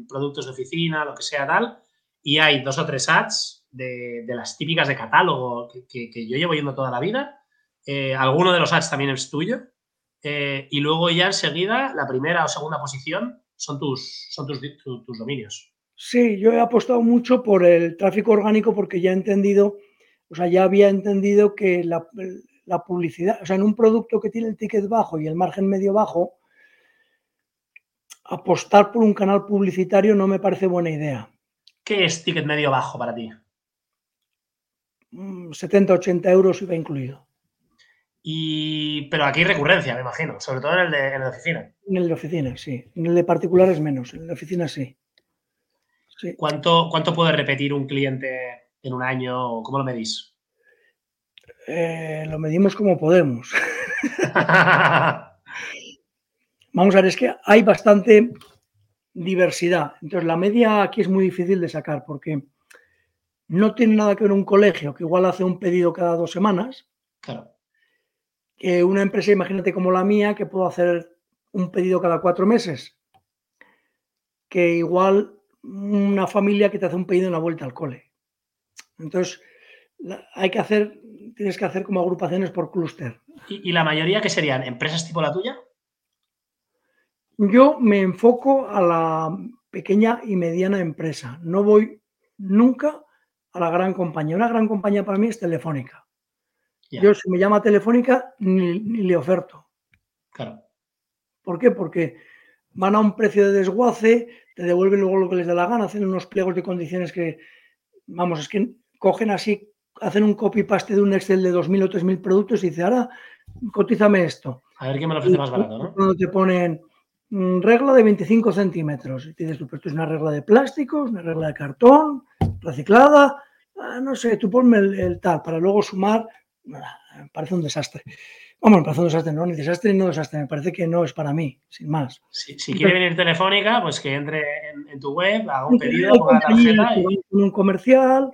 A: productos de oficina, lo que sea tal, y hay dos o tres ads de, las típicas de catálogo que, yo llevo yendo toda la vida. Eh, alguno de los ads también es tuyo. Eh, y luego ya enseguida, la primera o segunda posición son tus, son tus, tus dominios.
B: Sí, yo he apostado mucho por el tráfico orgánico porque ya he entendido, o sea, ya había entendido que la, la publicidad, o sea, en un producto que tiene el ticket bajo y el margen medio bajo, apostar por un canal publicitario no me parece buena idea.
A: ¿Qué es ticket medio bajo para ti?
B: 70, mm, 80 euros iba incluido.
A: Y, pero aquí hay recurrencia, me imagino, sobre todo en el, de, oficina.
B: En el de oficina, sí. En el de particulares menos, en el de oficina sí.
A: ¿Cuánto, ¿Cuánto puede repetir un cliente en un año? ¿Cómo lo medís?
B: Eh, lo medimos como podemos. Vamos a ver, es que hay bastante diversidad. Entonces, la media aquí es muy difícil de sacar porque no tiene nada que ver un colegio que igual hace un pedido cada dos semanas.
A: Claro.
B: Que una empresa, imagínate como la mía, que puedo hacer un pedido cada cuatro meses. Que igual una familia que te hace un pedido en la vuelta al cole. Entonces, hay que hacer, tienes que hacer como agrupaciones por clúster.
A: ¿Y, la mayoría que serían empresas tipo la tuya?
B: Yo me enfoco a la pequeña y mediana empresa. No voy nunca a la gran compañía. Una gran compañía para mí es Telefónica. Yo si me llama Telefónica ni, le oferto.
A: Claro.
B: ¿Por qué? Porque van a un precio de desguace, te devuelven luego lo que les da la gana, hacen unos pliegos de condiciones que, vamos, es que cogen así hacen un copy-paste de un Excel de 2.000 o 3.000 productos y dice, ahora cotízame esto.
A: A ver quién me lo ofrece más barato, ¿no?
B: Cuando te ponen mm, regla de 25 centímetros. Y dices tú, pero esto es una regla de plásticos, una regla de cartón, reciclada. Ah, no sé, tú ponme el, tal para luego sumar. Me parece un desastre. Vamos, me parece un desastre, no, ni desastre ni no desastre. Me parece que no es para mí, sin más.
A: Si, quiere venir Telefónica, pues que entre en, tu web, haga un pedido, ponga la tarjeta. Y...
B: Un comercial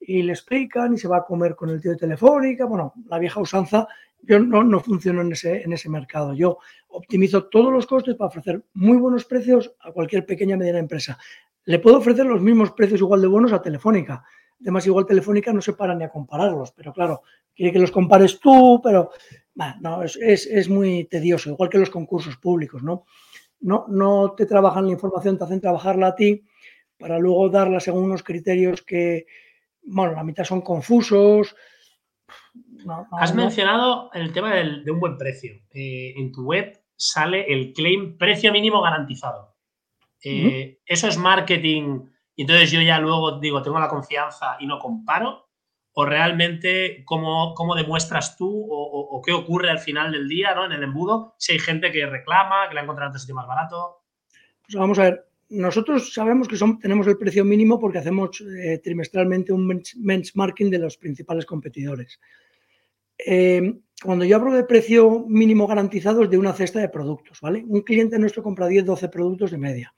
B: y le explican y se va a comer con el tío de Telefónica. Bueno, la vieja usanza, yo no, no funciono en ese, en ese mercado. Yo optimizo todos los costes para ofrecer muy buenos precios a cualquier pequeña mediana empresa. Le puedo ofrecer los mismos precios igual de buenos a Telefónica. Además, igual Telefónica no se para ni a compararlos, pero claro, quiere que los compares tú, pero no, es, es, es, muy tedioso, igual que los concursos públicos, ¿no? No, no te trabajan la información, te hacen trabajarla a ti para luego darla según unos criterios que, bueno, la mitad son confusos.
A: Has mencionado el tema de un buen precio. Eh, en tu web sale el claim precio mínimo garantizado. Eh, ¿Eso es marketing y entonces yo ya luego digo, tengo la confianza y no comparo? ¿O realmente cómo, cómo demuestras tú o, qué ocurre al final del día ¿no? en el embudo si hay gente que reclama, que le ha encontrado otro sitio más barato?
B: Pues vamos a ver, nosotros sabemos que tenemos el precio mínimo porque hacemos eh, trimestralmente un benchmarking de los principales competidores. Eh, cuando yo hablo de precio mínimo garantizado es de una cesta de productos, ¿vale? Un cliente nuestro compra 10, 12 productos de media.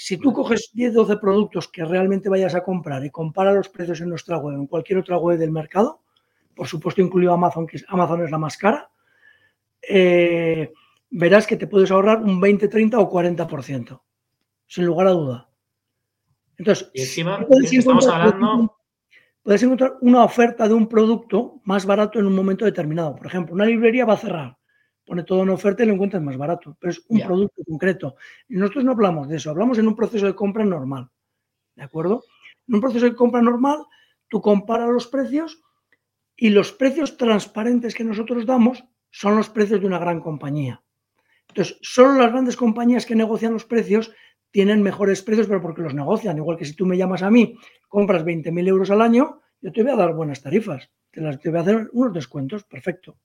B: Si tú coges 10, 12 productos que realmente vayas a comprar y compara los precios en nuestra web, en cualquier otra web del mercado, por supuesto incluido Amazon, que Amazon es la más cara, eh, verás que te puedes ahorrar un 20, 30 o 40% sin lugar a duda. Entonces,
A: puedes, encontrar,
B: puedes encontrar una oferta de un producto más barato en un momento determinado. Por ejemplo, una librería va a cerrar, pone todo en oferta y lo encuentras más barato, pero es un producto concreto. Y nosotros no hablamos de eso, hablamos en un proceso de compra normal. ¿De acuerdo? En un proceso de compra normal, tú comparas los precios y los precios transparentes que nosotros damos son los precios de una gran compañía. Entonces, solo las grandes compañías que negocian los precios tienen mejores precios, pero porque los negocian. Igual que si tú me llamas a mí, compras 20.000 euros al año, yo te voy a dar buenas tarifas. Te, las, te voy a hacer unos descuentos, perfecto.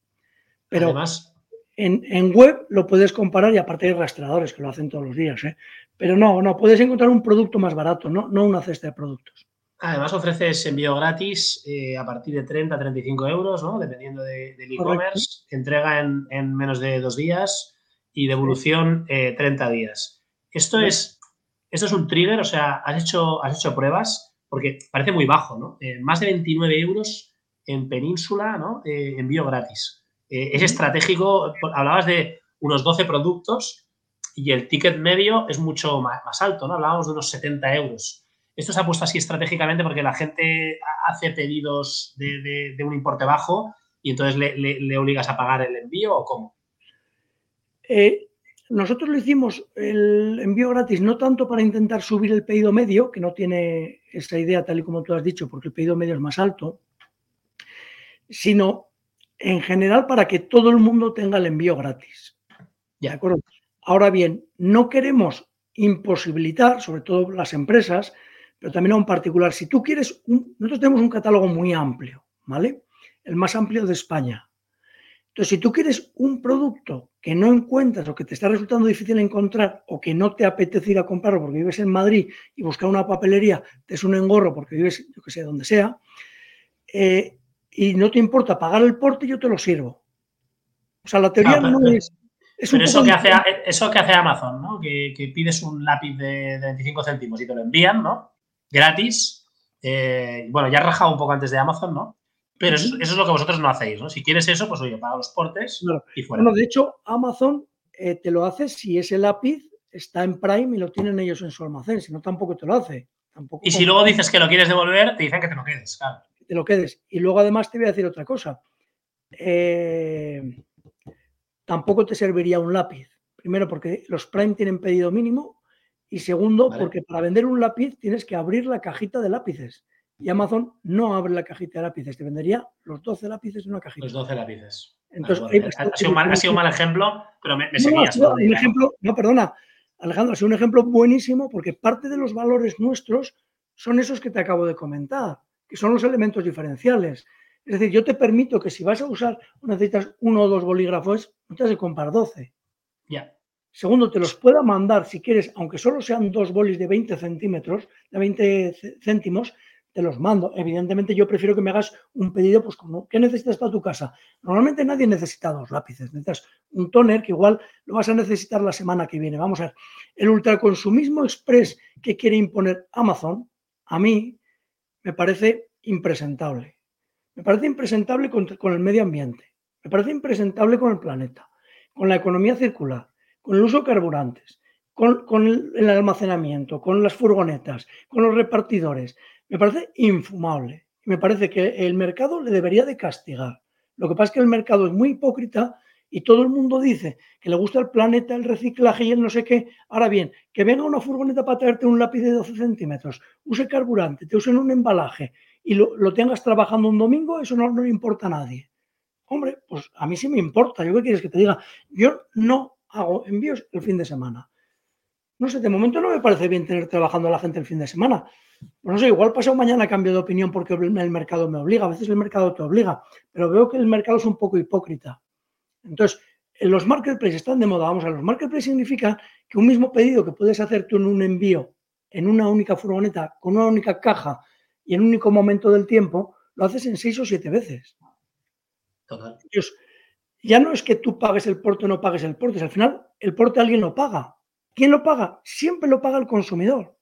A: Pero, Además,
B: En, web lo puedes comparar y aparte hay rastreadores que lo hacen todos los días, ¿eh? pero no, no, puedes encontrar un producto más barato, no, no una cesta de productos.
A: Además ofreces envío gratis eh, a partir de 30 a 35 euros, ¿no? dependiendo del e-commerce, entrega en, menos de dos días y devolución 30 eh, días. Esto es, esto es un trigger, o sea, has hecho, has hecho pruebas porque parece muy bajo, ¿no? más de 29 euros en península, ¿no? envío gratis. Eh, es estratégico, hablabas de unos 12 productos y el ticket medio es mucho más, alto, ¿no? Hablábamos de unos 70 euros. Esto se ha puesto así estratégicamente porque la gente hace pedidos de, un importe bajo y entonces le, obligas a pagar el envío o cómo?
B: Eh, nosotros lo hicimos el envío gratis no tanto para intentar subir el pedido medio, que no tiene esa idea tal y como tú has dicho, porque el pedido medio es más alto, sino en general para que todo el mundo tenga el envío gratis. ¿De acuerdo? Ahora bien, no queremos imposibilitar, sobre todo las empresas, pero también a un particular. Si tú quieres, nosotros tenemos un catálogo muy amplio, ¿vale? El más amplio de España. Entonces, si tú quieres un producto que no encuentras o que te está resultando difícil encontrar o que no te apetece ir a comprarlo porque vives en Madrid y buscar una papelería te es un engorro porque vives, yo que sé, donde sea, eh, y no te importa pagar el porte, yo te lo sirvo. O sea, la teoría no es...
A: pero eso, que hace, eso que hace Amazon, ¿no? Que, pides un lápiz de, 25 céntimos y te lo envían, ¿no? Gratis. Eh, bueno, ya has rajado un poco antes de Amazon, ¿no? Pero eso, es lo que vosotros no hacéis, ¿no? Si quieres eso, pues oye, paga los portes y fuera.
B: Bueno, de hecho, Amazon eh, te lo hace si ese lápiz está en Prime y lo tienen ellos en su almacén, si no tampoco te lo hace.
A: y si luego dices que lo quieres devolver, te dicen que te lo quedes, claro
B: te lo quedes. Y luego además te voy a decir otra cosa. Eh, tampoco te serviría un lápiz. Primero porque los Prime tienen pedido mínimo y segundo porque para vender un lápiz tienes que abrir la cajita de lápices. Y Amazon no abre la cajita de lápices, te vendería los 12 lápices en una cajita.
A: Los 12 lápices. Entonces, ha, sido un mal, ejemplo, pero me, seguías.
B: No, un ejemplo, no, perdona, Alejandro, ha sido un ejemplo buenísimo porque parte de los valores nuestros son esos que te acabo de comentar que son los elementos diferenciales. Es decir, yo te permito que si vas a usar o necesitas uno o dos bolígrafos, no te has de comprar 12.
A: Ya.
B: Segundo, te los pueda mandar si quieres, aunque solo sean dos bolis de 20 centímetros, de 20 céntimos, te los mando. Evidentemente, yo prefiero que me hagas un pedido, pues como, ¿qué necesitas para tu casa? Normalmente nadie necesita dos lápices, necesitas un toner que igual lo vas a necesitar la semana que viene. Vamos a ver, el ultraconsumismo express que quiere imponer Amazon, a mí, me parece impresentable. Me parece impresentable con, el medio ambiente. Me parece impresentable con el planeta, con la economía circular, con el uso de carburantes, con, el, almacenamiento, con las furgonetas, con los repartidores. Me parece infumable. Me parece que el mercado le debería de castigar. Lo que pasa es que el mercado es muy hipócrita y todo el mundo dice que le gusta el planeta, el reciclaje y el no sé qué. Ahora bien, que venga una furgoneta para traerte un lápiz de 12 centímetros, use carburante, te usen un embalaje y lo, tengas trabajando un domingo, eso no, le importa a nadie. Hombre, pues a mí sí me importa. ¿Yo qué quieres que te diga? Yo no hago envíos el fin de semana. No sé, de momento no me parece bien tener trabajando a la gente el fin de semana. Pues no sé, igual pasado mañana cambio de opinión porque el mercado me obliga. A veces el mercado te obliga, pero veo que el mercado es un poco hipócrita. Entonces, los marketplaces están de moda. Vamos a los marketplaces significa que un mismo pedido que puedes hacer tú en un envío, en una única furgoneta, con una única caja y en un único momento del tiempo, lo haces en seis o siete veces.
A: Total.
B: ya no es que tú pagues el porte o no pagues el porte, al final el porte alguien lo paga. ¿Quién lo paga? Siempre lo paga el consumidor.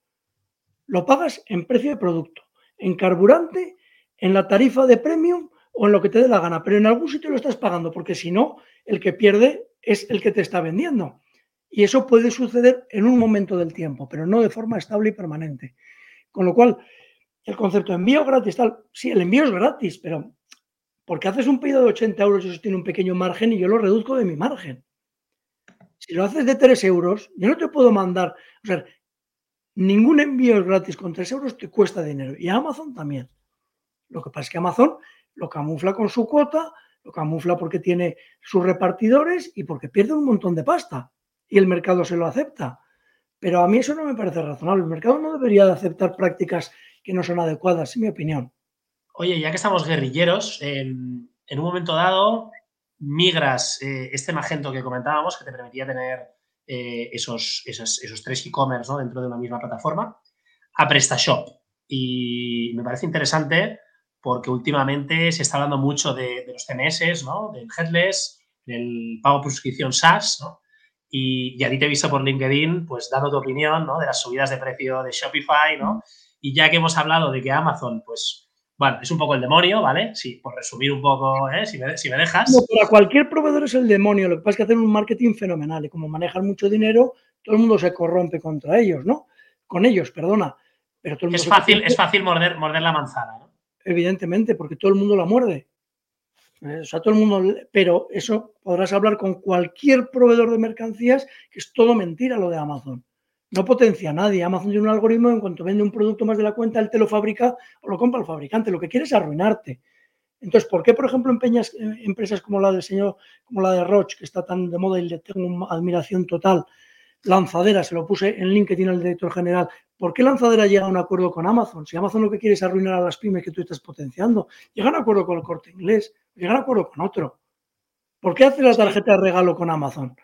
B: Lo pagas en precio de producto, en carburante, en la tarifa de premium o en lo que te dé la gana, pero en algún sitio lo estás pagando, porque si no, el que pierde es el que te está vendiendo. Y eso puede suceder en un momento del tiempo, pero no de forma estable y permanente. Con lo cual, el concepto de envío gratis, tal, sí, el envío es gratis, pero porque haces un pedido de 80 euros y eso tiene un pequeño margen y yo lo reduzco de mi margen. Si lo haces de 3 euros, yo no te puedo mandar, o sea, ningún envío es gratis, con 3 euros te cuesta dinero. Y Amazon también. Lo que pasa es que Amazon lo camufla con su cuota, lo camufla porque tiene sus repartidores y porque pierde un montón de pasta y el mercado se lo acepta. Pero a mí eso no me parece razonable. El mercado no debería de aceptar prácticas que no son adecuadas, en mi opinión.
A: Oye, ya que estamos guerrilleros, en, un momento dado migras eh, este Magento que comentábamos, que te permitía tener eh, esos, esos, esos, tres e-commerce dentro de una misma plataforma, a PrestaShop. Y me parece interesante porque últimamente se está hablando mucho de, los CMS, ¿no? del headless, del pago por suscripción SaaS, ¿no? Y, a ti te he visto por LinkedIn, pues dando tu opinión, ¿no? De las subidas de precio de Shopify, ¿no? Y ya que hemos hablado de que Amazon, pues, bueno, es un poco el demonio, ¿vale? Sí, por resumir un poco, ¿eh? si, me, si me dejas.
B: No, para cualquier proveedor es el demonio. Lo que pasa es que hacen un marketing fenomenal y como manejan mucho dinero, todo el mundo se corrompe contra ellos, ¿no? Con ellos, perdona.
A: Pero todo el mundo es, fácil, es fácil morder, morder la manzana.
B: Evidentemente, porque todo el mundo la muerde. O sea, todo el mundo, pero eso podrás hablar con cualquier proveedor de mercancías, que es todo mentira lo de Amazon. No potencia a nadie. Amazon tiene un algoritmo, en cuanto vende un producto más de la cuenta, él te lo fabrica o lo compra el fabricante. Lo que quiere es arruinarte. Entonces, ¿por qué, por ejemplo, empeñas eh, empresas como la del señor, como la de Roche, que está tan de moda y le tengo una admiración total, Lanzadera, se lo puse en LinkedIn al director general. ¿Por qué Lanzadera llega a un acuerdo con Amazon? Si Amazon lo que quiere es arruinar a las pymes que tú estás potenciando, llega a un acuerdo con el corte inglés, llega a un acuerdo con otro. ¿Por qué hace la tarjeta de regalo con Amazon?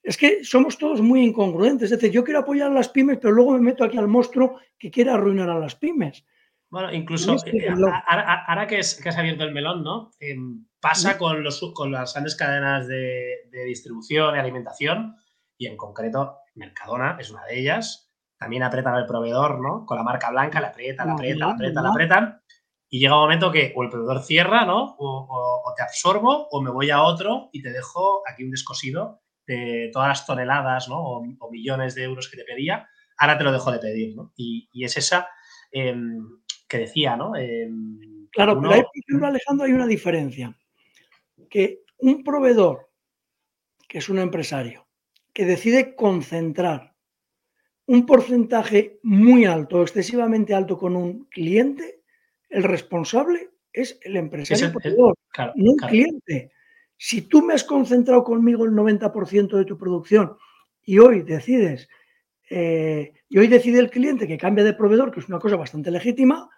B: Es que somos todos muy incongruentes. Es decir, yo quiero apoyar a las pymes, pero luego me meto aquí al monstruo que quiere arruinar a las pymes.
A: Bueno, incluso eh, ahora, que, es, que, has abierto el melón, ¿no? Em, pasa con, los, con las grandes cadenas de, de distribución y alimentación y en concreto Mercadona es una de ellas. También apretan al proveedor, ¿no? Con la marca blanca, la aprietan, la aprietan, la aprietan, la apretan. Y llega un momento que o el proveedor cierra, ¿no? O, te absorbo o me voy a otro y te dejo aquí un descosido de todas las toneladas, ¿no? O, millones de euros que te pedía. Ahora te lo dejo de pedir, ¿no? Y, es esa em, que decía, ¿no? Em,
B: claro, pero ahí, Alejandro, hay una diferencia. Que un proveedor, que es un empresario, que decide concentrar un porcentaje muy alto, excesivamente alto con un cliente, el responsable es el empresario no un cliente. Si tú me has concentrado conmigo el 90% de tu producción y hoy decides, eh, y hoy decide el cliente que cambia de proveedor, que es una cosa bastante legítima,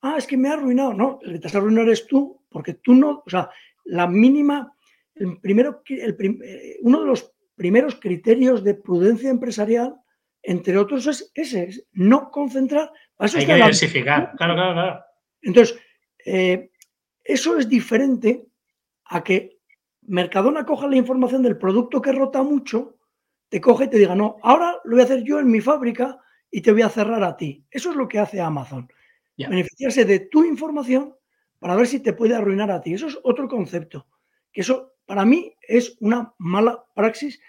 B: ah, es que me ha arruinado. No, el que te has arruinado eres tú, porque tú no, o sea, la mínima, el primero, el, eh, uno de los primeros criterios de prudencia empresarial, entre otros, es ese, no concentrar.
A: Hay que diversificar, claro, claro, claro.
B: Entonces, eh, eso es diferente a que Mercadona coja la información del producto que rota mucho, te coge y te diga, no, ahora lo voy a hacer yo en mi fábrica y te voy a cerrar a ti. Eso es lo que hace Amazon. Beneficiarse de tu información para ver si te puede arruinar a ti. Eso es otro concepto. Que eso para mí es una mala praxis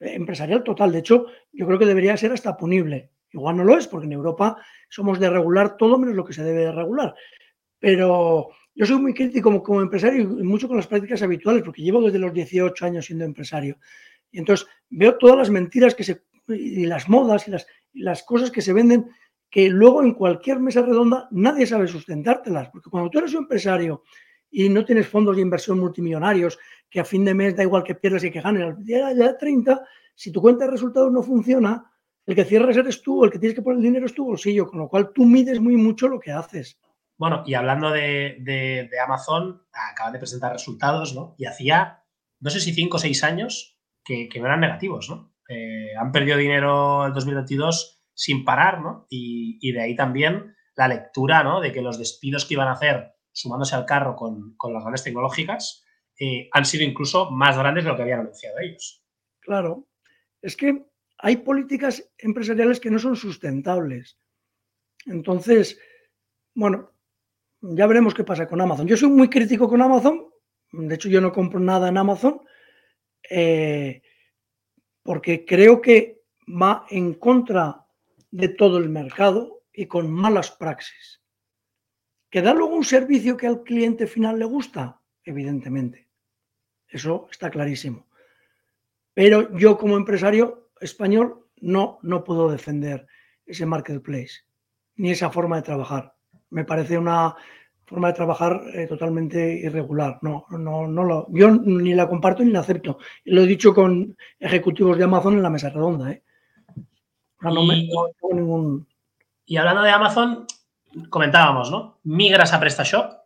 B: empresarial total. De hecho, yo creo que debería ser hasta punible. Igual no lo es, porque en Europa somos de regular todo menos lo que se debe de regular. Pero yo soy muy crítico como, empresario y mucho con las prácticas habituales, porque llevo desde los 18 años siendo empresario. Y entonces veo todas las mentiras que se, y las modas y las, y las cosas que se venden que luego en cualquier mesa redonda nadie sabe sustentártelas. Porque cuando tú eres un empresario y no tienes fondos de inversión multimillonarios que a fin de mes da igual que pierdas y que ganes, al día de 30, si tu cuenta de resultados no funciona, el que cierres eres tú, el que tienes que poner el dinero es tu bolsillo, con lo cual tú mides muy mucho lo que haces.
A: Bueno, y hablando de, Amazon, acaban de presentar resultados, ¿no? Y hacía, no sé si 5 o 6 años que, no eran negativos, ¿no? Eh, han perdido dinero en 2022 sin parar, ¿no? Y, y, de ahí también la lectura, ¿no? De que los despidos que iban a hacer sumándose al carro con, las grandes tecnológicas, eh, han sido incluso más grandes de lo que habían anunciado ellos.
B: Claro, es que hay políticas empresariales que no son sustentables. Entonces, bueno, ya veremos qué pasa con Amazon. Yo soy muy crítico con Amazon, de hecho yo no compro nada en Amazon, eh, porque creo que va en contra de todo el mercado y con malas praxis. ¿Que da luego un servicio que al cliente final le gusta? Evidentemente. Eso está clarísimo. Pero yo como empresario español no, no puedo defender ese marketplace ni esa forma de trabajar. Me parece una forma de trabajar eh, totalmente irregular. No, no, no lo, yo ni la comparto ni la acepto. Lo he dicho con ejecutivos de Amazon en la mesa redonda. ¿eh?
A: y hablando de Amazon, comentábamos, ¿no? Migras a PrestaShop.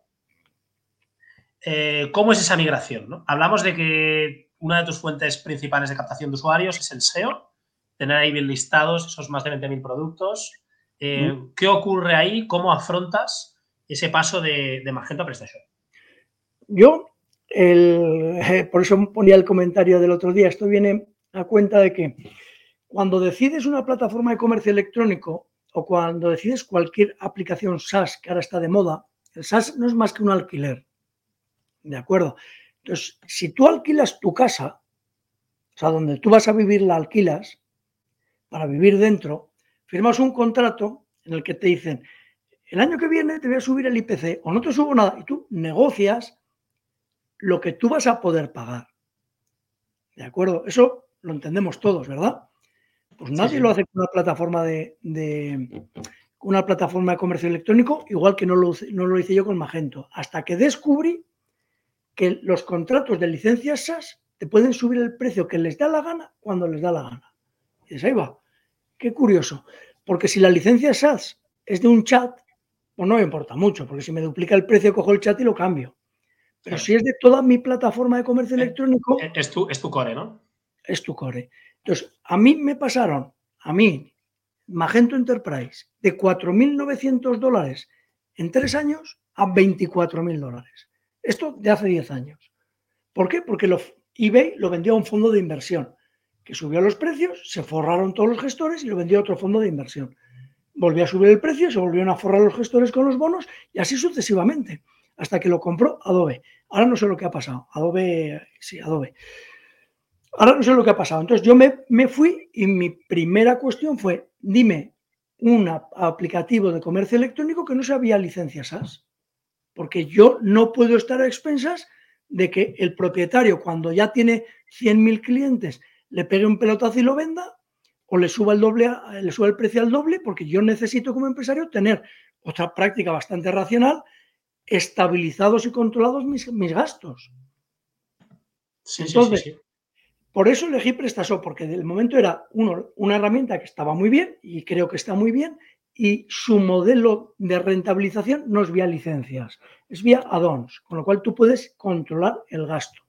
A: Eh, ¿cómo es esa migración? Hablamos de que una de tus fuentes principales de captación de usuarios es el SEO, tener ahí bien listados esos más de 20.000 productos. Eh, ¿Qué ocurre ahí? ¿Cómo afrontas ese paso de, Magento a PrestaShop?
B: Yo, eh, por eso ponía el comentario del otro día, esto viene a cuenta de que cuando decides una plataforma de comercio electrónico o cuando decides cualquier aplicación SaaS que ahora está de moda, el SaaS no es más que un alquiler. ¿De acuerdo? Entonces, si tú alquilas tu casa, o sea, donde tú vas a vivir la alquilas, para vivir dentro, firmas un contrato en el que te dicen, el año que viene te voy a subir el IPC o no te subo nada y tú negocias lo que tú vas a poder pagar. ¿De acuerdo? Eso lo entendemos todos, ¿verdad? Pues nadie lo hace con una plataforma de, una plataforma de comercio electrónico, igual que no lo, no lo hice yo con Magento, hasta que descubrí que los contratos de licencias SaaS te pueden subir el precio que les da la gana cuando les da la gana. Y dices, ahí va. Qué curioso. Porque si la licencia SaaS es de un chat, pues no me importa mucho, porque si me duplica el precio, cojo el chat y lo cambio. Pero si es de toda mi plataforma de comercio eh, electrónico.
A: Eh, es tu, es tu core, ¿no?
B: Es tu core. Entonces, a mí me pasaron, a mí, Magento Enterprise, de 4.900 dólares en tres años a 24.000 dólares. Esto de hace 10 años. ¿Por qué? Porque eBay lo vendió a un fondo de inversión que subió los precios, se forraron todos los gestores y lo vendió a otro fondo de inversión. Volvió a subir el precio, se volvieron a forrar los gestores con los bonos y así sucesivamente, hasta que lo compró Adobe. Ahora no sé lo que ha pasado. Adobe, sí, Adobe. Ahora no sé lo que ha pasado. Entonces yo me, me fui y mi primera cuestión fue, dime un aplicativo de comercio electrónico que no sabía licencias SAS. Porque yo no puedo estar a expensas de que el propietario, cuando ya tiene 100.000 clientes, le pegue un pelotazo y lo venda, o le suba el doble, le suba el precio al doble, porque yo necesito como empresario tener otra práctica bastante racional, estabilizados y controlados mis, gastos. Entonces, por eso elegí PrestaShop, porque del momento era uno, una herramienta que estaba muy bien y creo que está muy bien, y su modelo de rentabilización no es vía licencias, es vía add-ons, con lo cual tú puedes controlar el gasto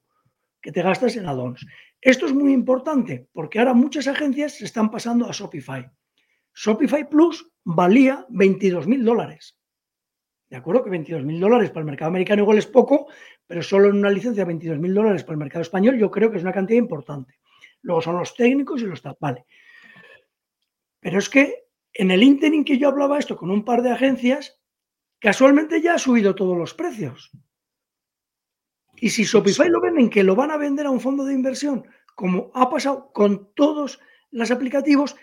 B: que te gastas en add-ons. Esto es muy importante porque ahora muchas agencias se están pasando a Shopify. Shopify Plus valía 22 mil dólares. De acuerdo que 22 mil dólares para el mercado americano igual es poco, pero solo en una licencia de 22 mil dólares para el mercado español yo creo que es una cantidad importante. Luego son los técnicos y los tal. Vale. Pero es que en el interim que yo hablaba esto con un par de agencias, casualmente ya ha subido todos los precios. Y si Shopify lo venden, que lo van a vender a un fondo de inversión, como ha pasado con todos los aplicativos,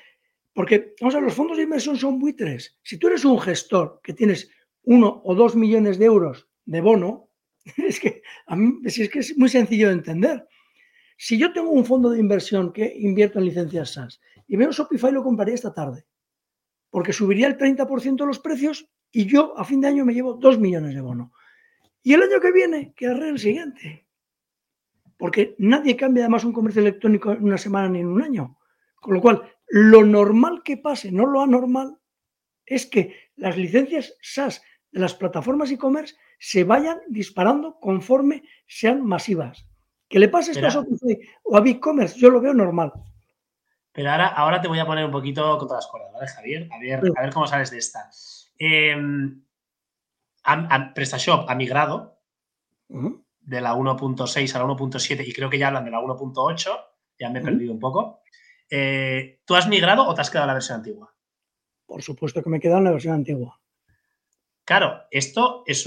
B: porque, vamos a ver, los fondos de inversión son buitres. Si tú eres un gestor que tienes uno o dos millones de euros de bono, es que, a mí, es que es muy sencillo de entender. Si yo tengo un fondo de inversión que invierto en licencias SaaS y veo Shopify, lo compraría esta tarde, porque subiría el 30% los precios y yo a fin de año me llevo dos millones de bono. Y el año que viene, que haré el siguiente. Porque nadie cambia además un comercio electrónico en una semana ni en un año. Con lo cual, lo normal que pase, no lo anormal, es que las licencias SaaS de las plataformas e-commerce se vayan disparando conforme sean masivas. Que le pase esto a o a BigCommerce, yo lo veo normal.
A: Pero ahora, ahora te voy a poner un poquito contra las cuerdas, ¿vale, Javier? A ver, a ver cómo sales de esta. Eh, PrestaShop ha migrado de la 1.6 a la 1.7 y creo que ya hablan de la 1.8, ya me he perdido un poco. Eh, ¿Tú has migrado o te has quedado en la versión antigua?
B: Por supuesto que me he quedado en la versión antigua.
A: Claro, esto es,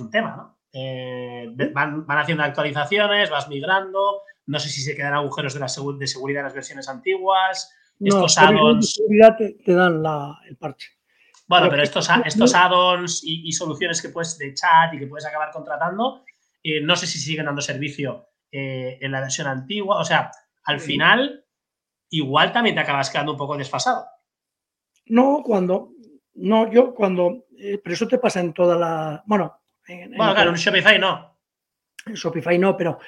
A: un tema, ¿no? Eh, van, haciendo actualizaciones, vas migrando, no sé si se quedan agujeros de, la de seguridad en las versiones antiguas. estos add-ons.
B: seguridad te, dan el parche.
A: Bueno, pero estos, estos add-ons y, soluciones que puedes de chat y que puedes acabar contratando, eh, no sé si siguen dando servicio eh, en la versión antigua. O sea, al final, igual también te acabas quedando un poco desfasado.
B: No, cuando. No, yo cuando. Eh, pero eso te pasa en toda la. Bueno.
A: bueno, claro, en Shopify no.
B: En Shopify no, pero.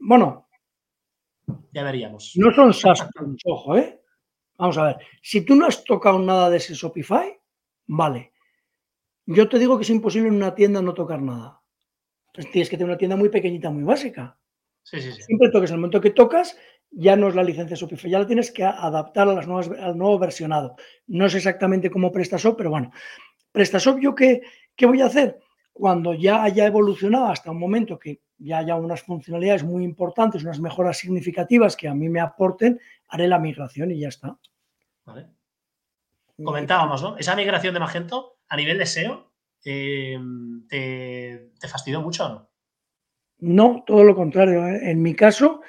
B: Bueno.
A: Ya veríamos.
B: No son SaaS, ojo, ¿eh? Vamos a ver, si tú no has tocado nada de ese Shopify, vale. Yo te digo que es imposible en una tienda no tocar nada. Pues tienes que tener una tienda muy pequeñita, muy básica.
A: Sí, sí, sí.
B: Siempre toques, el momento que tocas, ya no es la licencia Shopify, ya la tienes que adaptar a las nuevas, al nuevo versionado. No es exactamente como PrestaShop, pero bueno. PrestaShop, ¿yo qué, qué voy a hacer? Cuando ya haya evolucionado hasta un momento que ya haya unas funcionalidades muy importantes, unas mejoras significativas que a mí me aporten, haré la migración y ya está.
A: Vale. Comentábamos, ¿no? Esa migración de Magento a nivel de SEO, eh, ¿te, ¿te, fastidió mucho o no?
B: No, todo lo contrario. ¿eh? En mi caso,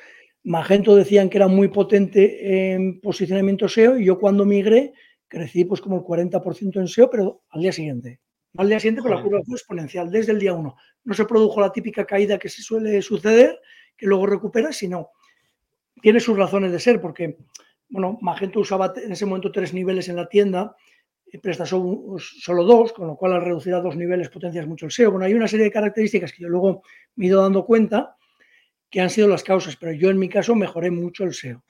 B: Magento decían que era muy potente en posicionamiento SEO y yo cuando migré crecí pues como el 40% en SEO, pero al día siguiente. Al día siguiente, pero la curva fue exponencial desde el día 1. No se produjo la típica caída que se suele suceder, que luego recupera, sino tiene sus razones de ser, porque bueno, Magento usaba en ese momento tres niveles en la tienda, presta solo dos, con lo cual al reducir a dos niveles potencias mucho el SEO. Bueno, hay una serie de características que yo luego me he ido dando cuenta que han sido las causas, pero yo en mi caso mejoré mucho el SEO.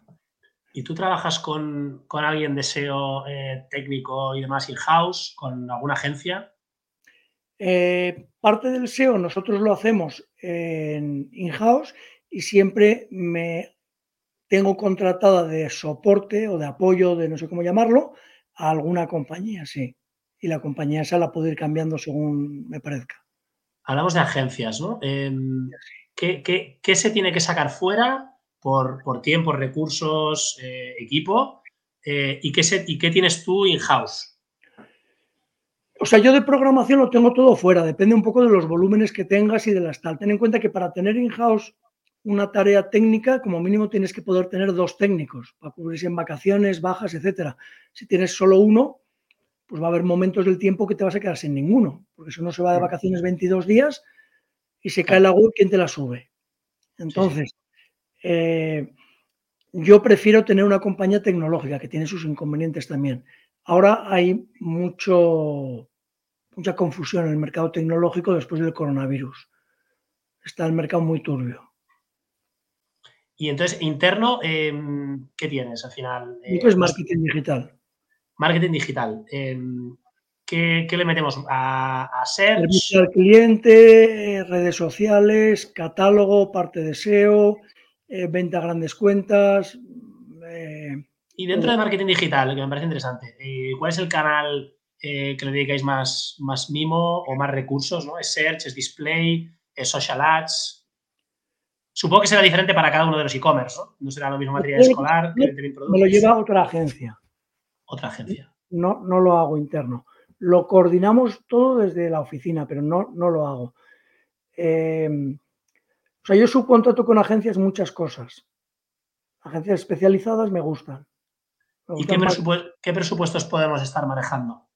A: ¿Y tú trabajas con, con alguien de SEO eh, técnico y demás in-house, con alguna agencia?
B: Eh, parte del SEO nosotros lo hacemos en in-house y siempre me tengo contratada de soporte o de apoyo, de no sé cómo llamarlo, a alguna compañía, sí. Y la compañía esa la puedo ir cambiando según me parezca.
A: Hablamos de agencias, ¿no? Eh, ¿qué, qué, qué, se tiene que sacar fuera por, por tiempo, recursos, eh, equipo? Eh, ¿y, qué se, ¿Y qué tienes tú in-house?
B: O sea, yo de programación lo tengo todo fuera, depende un poco de los volúmenes que tengas y de las tal. Ten en cuenta que para tener in-house una tarea técnica, como mínimo tienes que poder tener dos técnicos para cubrirse en vacaciones, bajas, etcétera. Si tienes solo uno, pues va a haber momentos del tiempo que te vas a quedar sin ninguno, porque si uno se va de vacaciones 22 días y se cae la web, ¿quién te la sube? Entonces, eh, yo prefiero tener una compañía tecnológica que tiene sus inconvenientes también. Ahora hay mucho, mucha confusión en el mercado tecnológico después del coronavirus. Está el mercado muy turbio.
A: Y entonces, interno, eh, ¿qué tienes al final?
B: Eh, es marketing digital.
A: Marketing digital. Eh, ¿qué, ¿qué, le metemos? ¿A, a search?
B: Servicio al cliente, redes sociales, catálogo, parte de SEO, eh, venta a grandes cuentas. Eh,
A: y dentro de marketing digital, que me parece interesante, ¿cuál es el canal que le dedicáis más, más mimo o más recursos? ¿no? ¿Es search, es display, es social ads? Supongo que será diferente para cada uno de los e-commerce, ¿no? No será lo mismo material escolar,
B: que Me lo lleva otra agencia.
A: Otra agencia.
B: No, no lo hago interno. Lo coordinamos todo desde la oficina, pero no, no lo hago. Eh, o sea, yo subcontrato con agencias muchas cosas. Agencias especializadas me gustan. Me
A: ¿Y qué presupuestos podemos estar manejando?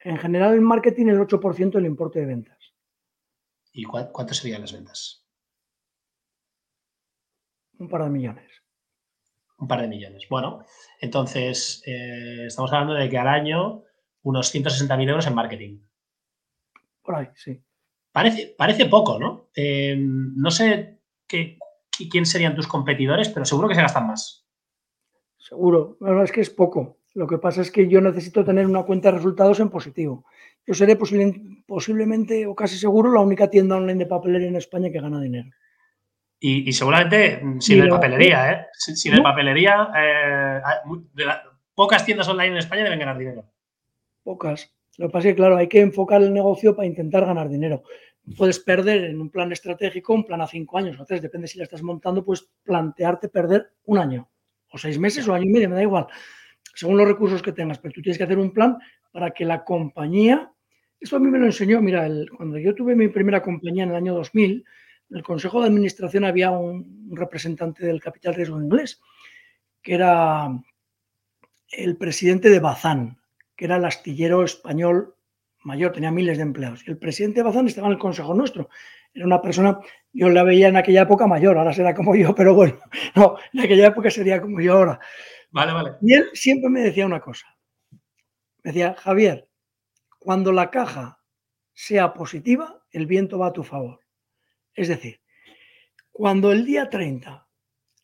B: En general, en marketing, el 8% del importe de ventas.
A: ¿Y cuánto serían las ventas?
B: Un par de millones.
A: Un par de millones. Bueno, entonces eh, estamos hablando de que al año unos 160.000 euros en marketing.
B: Por ahí, sí.
A: Parece, parece poco, ¿no? Eh, no sé qué, quién serían tus competidores, pero seguro que se gastan más.
B: Seguro. La verdad es que es poco. Lo que pasa es que yo necesito tener una cuenta de resultados en positivo. Yo seré posible, posiblemente o casi seguro la única tienda online de papelería en España que gana dinero.
A: Y, y, seguramente mm, sin el papelería, ¿eh? Sin, sin papelería, eh, de la, pocas tiendas online en España deben ganar dinero.
B: Pocas. Lo que pasa es que, claro, hay que enfocar el negocio para intentar ganar dinero. Puedes perder en un plan estratégico, un plan a cinco años. Entonces, depende si la estás montando, pues plantearte perder un año, o seis meses, o año y medio, me da igual, según los recursos que tengas. Pero tú tienes que hacer un plan para que la compañía. Esto a mí me lo enseñó, mira, cuando yo tuve mi primera compañía en el año 2000, en el Consejo de Administración había un representante del capital riesgo inglés, que era el presidente de Bazán, que era el astillero español mayor, tenía miles de empleados. Y el presidente de Bazán estaba en el Consejo nuestro. Era una persona, yo la veía en aquella época mayor, ahora será como yo, pero bueno, no, en aquella época sería como yo ahora.
A: Vale, vale.
B: Y él siempre me decía una cosa. Me decía, Javier, cuando la caja sea positiva, el viento va a tu favor. Es decir, cuando el día 30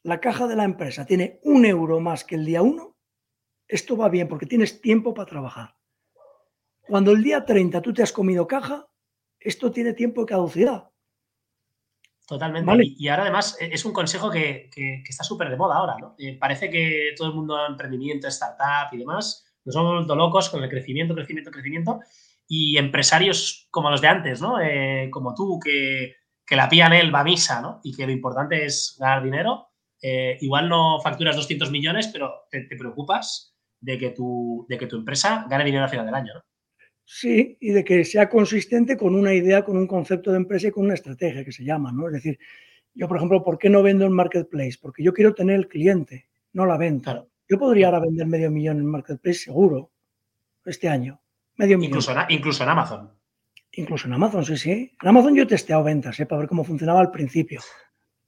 B: la caja de la empresa tiene un euro más que el día 1, esto va bien porque tienes tiempo para trabajar. Cuando el día 30 tú te has comido caja, esto tiene tiempo de caducidad.
A: Totalmente. Y, ahora además e, es un consejo que, está súper de moda ahora, ¿no? Eh, parece que todo el mundo emprendimiento, startup y demás, nos hemos vuelto locos con el crecimiento, crecimiento, crecimiento. Y empresarios como los de antes, ¿no? Eh, como tú, que, que la pía en él va a misa, ¿no? Y que lo importante es ganar dinero. Eh, igual no facturas 200 millones, pero te, preocupas de que, tu, de que tu empresa gane dinero al final del año, ¿no?
B: Sí, y de que sea consistente con una idea, con un concepto de empresa y con una estrategia que se llama, ¿no? Es decir, yo, por ejemplo, ¿por qué no vendo en Marketplace? Porque yo quiero tener el cliente, no la venta. Yo podría ahora vender medio millón en Marketplace seguro este año. Medio millón.
A: Incluso en, incluso en Amazon.
B: Incluso en Amazon, sí, sí. En Amazon yo he testeado ventas, ¿eh? para ver cómo funcionaba al principio.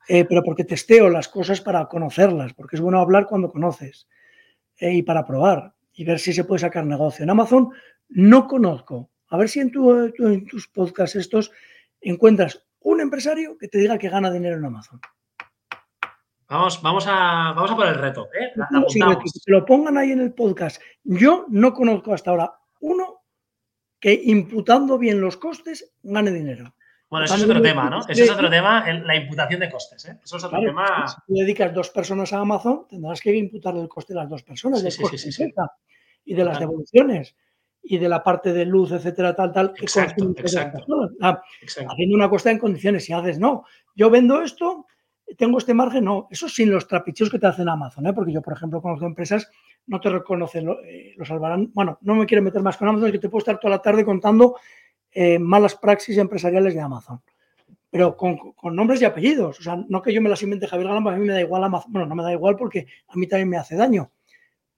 B: Eh, pero porque testeo las cosas para conocerlas, porque es bueno hablar cuando conoces eh, y para probar y ver si se puede sacar negocio. En Amazon no conozco. A ver si en, en tus podcasts estos encuentras un empresario que te diga que gana dinero en Amazon.
A: Vamos, vamos, a, vamos a por el reto. ¿eh?
B: que lo pongan ahí en el podcast. Yo no conozco hasta ahora uno que imputando bien los costes gane dinero.
A: Bueno, eso es otro tema, ¿no? Eso es otro tema, la imputación de costes. ¿eh? Eso es otro tema.
B: Si dedicas dos personas a Amazon, tendrás que imputar el coste de las dos personas, sí, sí, sí, y de las devoluciones y de la parte de luz, etcétera, tal, tal, que
A: exacto, exacto,
B: ah, Haciendo una costa en condiciones. Si haces, no, yo vendo esto, tengo este margen, no. Eso sin los trapicheos que te hacen Amazon, ¿eh? porque yo, por ejemplo, conozco empresas, no te reconocen, eh, lo salvarán. Bueno, no me quiero meter más con Amazon, es que te puedo estar toda la tarde contando eh, malas praxis empresariales de Amazon. Pero con, nombres y apellidos. O sea, no que yo me las invente Javier Galán, a mí me da igual Amazon. Bueno, no me da igual porque a mí también me hace daño.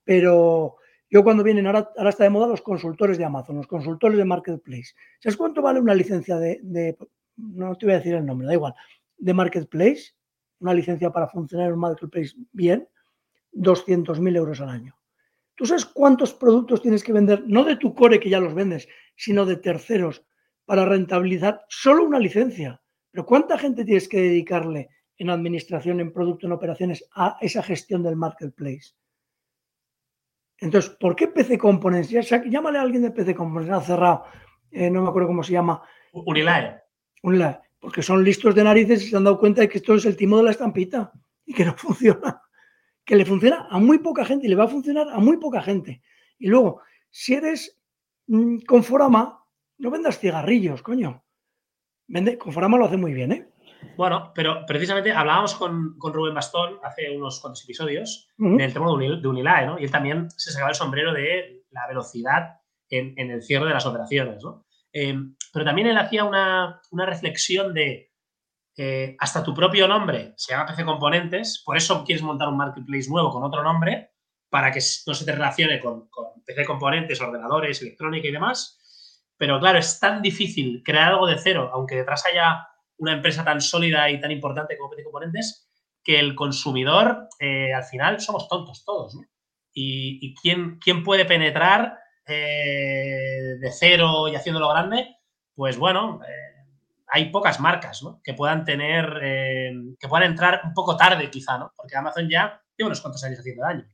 B: Pero yo cuando vienen, ahora, ahora está de moda los consultores de Amazon, los consultores de Marketplace. ¿Sabes cuánto vale una licencia de, no te voy a decir el nombre, da igual, de Marketplace? Una licencia para funcionar en Marketplace bien, 200.000 euros al año. ¿Tú sabes cuántos productos tienes que vender, no de tu core que ya los vendes, sino de terceros, para rentabilizar solo una licencia? Pero ¿cuánta gente tienes que dedicarle en administración, en producto, en operaciones a esa gestión del marketplace? Entonces, ¿por qué PC Components? Ya, llámale a alguien de PC Components, ha cerrado, eh, no me acuerdo cómo se llama.
A: Unilae.
B: Unilae, porque son listos de narices y se han dado cuenta de que esto es el timo de la estampita y que no funciona. Que le funciona a muy poca gente y le va a funcionar a muy poca gente. Y luego, si eres mm, Conforama, no vendas cigarrillos, coño. Vende, Conforama lo hace muy bien, ¿eh?
A: Bueno, pero precisamente hablábamos con, Rubén Bastón hace unos cuantos episodios en el tema de, Unilae, ¿no? Y él también se sacaba el sombrero de la velocidad en, el cierre de las operaciones, ¿no? Eh, pero también él hacía una, reflexión de eh, hasta tu propio nombre se llama PC Componentes, por eso quieres montar un marketplace nuevo con otro nombre para que no se te relacione con, con PC Componentes, ordenadores, electrónica y demás. Pero claro, es tan difícil crear algo de cero, aunque detrás haya una empresa tan sólida y tan importante como PT Componentes, que el consumidor, eh, al final, somos tontos todos. Y, ¿quién, quién, puede penetrar eh, de cero y haciéndolo grande, pues bueno, eh, hay pocas marcas. Que puedan tener, que puedan entrar un poco tarde quizá, ¿no? Porque Amazon ya tiene unos cuantos años haciendo daño.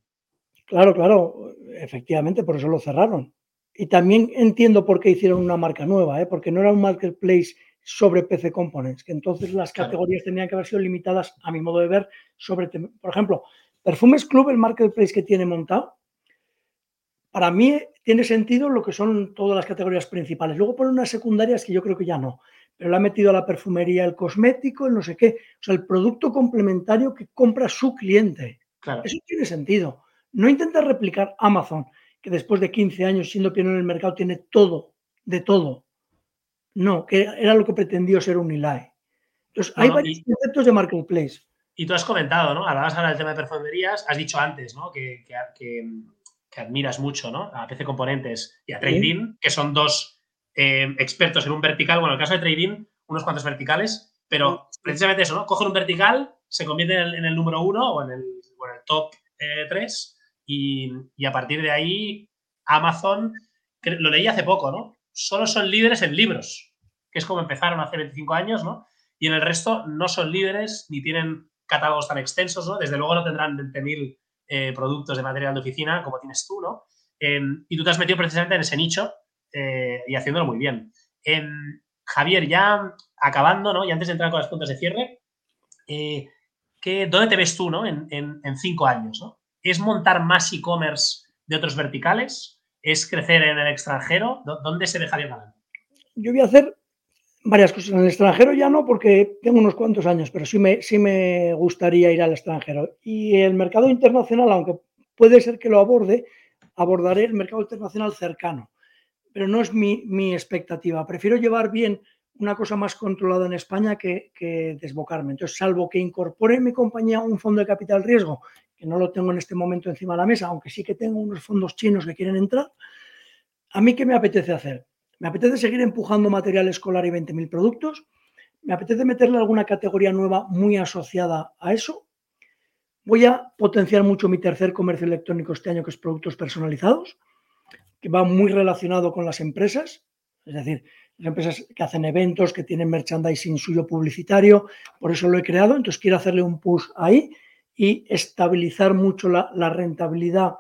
B: Claro, claro, efectivamente, por eso lo cerraron. Y también entiendo por qué hicieron una marca nueva, porque no era un marketplace sobre PC Components, que entonces las categorías tenían que haber sido limitadas, a mi modo de ver, sobre, por ejemplo, Perfumes Club, el marketplace que tiene montado, para mí tiene sentido lo que son todas las categorías principales. Luego por unas secundarias que yo creo que ya no, pero le ha metido a la perfumería, el cosmético, el no sé qué, o sea, el producto complementario que compra su cliente. Eso tiene sentido. No intenta replicar Amazon, que después de 15 años siendo pionero en el mercado tiene todo, de todo. No, que era lo que pretendió ser un ILAE. Entonces, hay varios conceptos de marketplace.
A: Y tú has comentado, ¿no? Hablabas ahora del tema de perfumerías, has dicho antes, ¿no? Que, admiras mucho, ¿no? A PC Componentes y a Trading, que son dos eh, expertos en un vertical. Bueno, en el caso de Trading, unos cuantos verticales, pero precisamente eso, ¿no? Cogen un vertical, se convierte en el, número uno o en el, top eh, tres y, y, a partir de ahí Amazon, lo leí hace poco, ¿no? Solo son líderes en libros, que es como empezaron hace 25 años, ¿no? Y en el resto no son líderes ni tienen catálogos tan extensos, ¿no? Desde luego no tendrán 20.000 eh, productos de material de oficina como tienes tú, ¿no? Y tú te has metido precisamente en ese nicho eh, y haciéndolo muy bien. Javier, ya acabando, ¿no? Y antes de entrar con las puntas de cierre, eh, ¿dónde te ves tú, ¿no? En, cinco años, ¿no? ¿Es montar más e-commerce de otros verticales? ¿Es crecer en el extranjero? ¿Dónde se Javier Galán?
B: Yo voy a hacer varias cosas. En el extranjero ya no, porque tengo unos cuantos años, pero sí me, sí me gustaría ir al extranjero. Y el mercado internacional, aunque puede ser que lo aborde, abordaré el mercado internacional cercano. Pero no es mi, expectativa. Prefiero llevar bien una cosa más controlada en España que, desbocarme. Entonces, salvo que incorpore en mi compañía un fondo de capital riesgo, que no lo tengo en este momento encima de la mesa, aunque sí que tengo unos fondos chinos que quieren entrar, ¿a mí qué me apetece hacer? Me apetece seguir empujando material escolar y 20.000 productos. Me apetece meterle alguna categoría nueva muy asociada a eso. Voy a potenciar mucho mi tercer comercio electrónico este año, que es productos personalizados, que va muy relacionado con las empresas, es decir, empresas que hacen eventos, que tienen merchandising suyo publicitario, por eso lo he creado, entonces quiero hacerle un push ahí y estabilizar mucho la, rentabilidad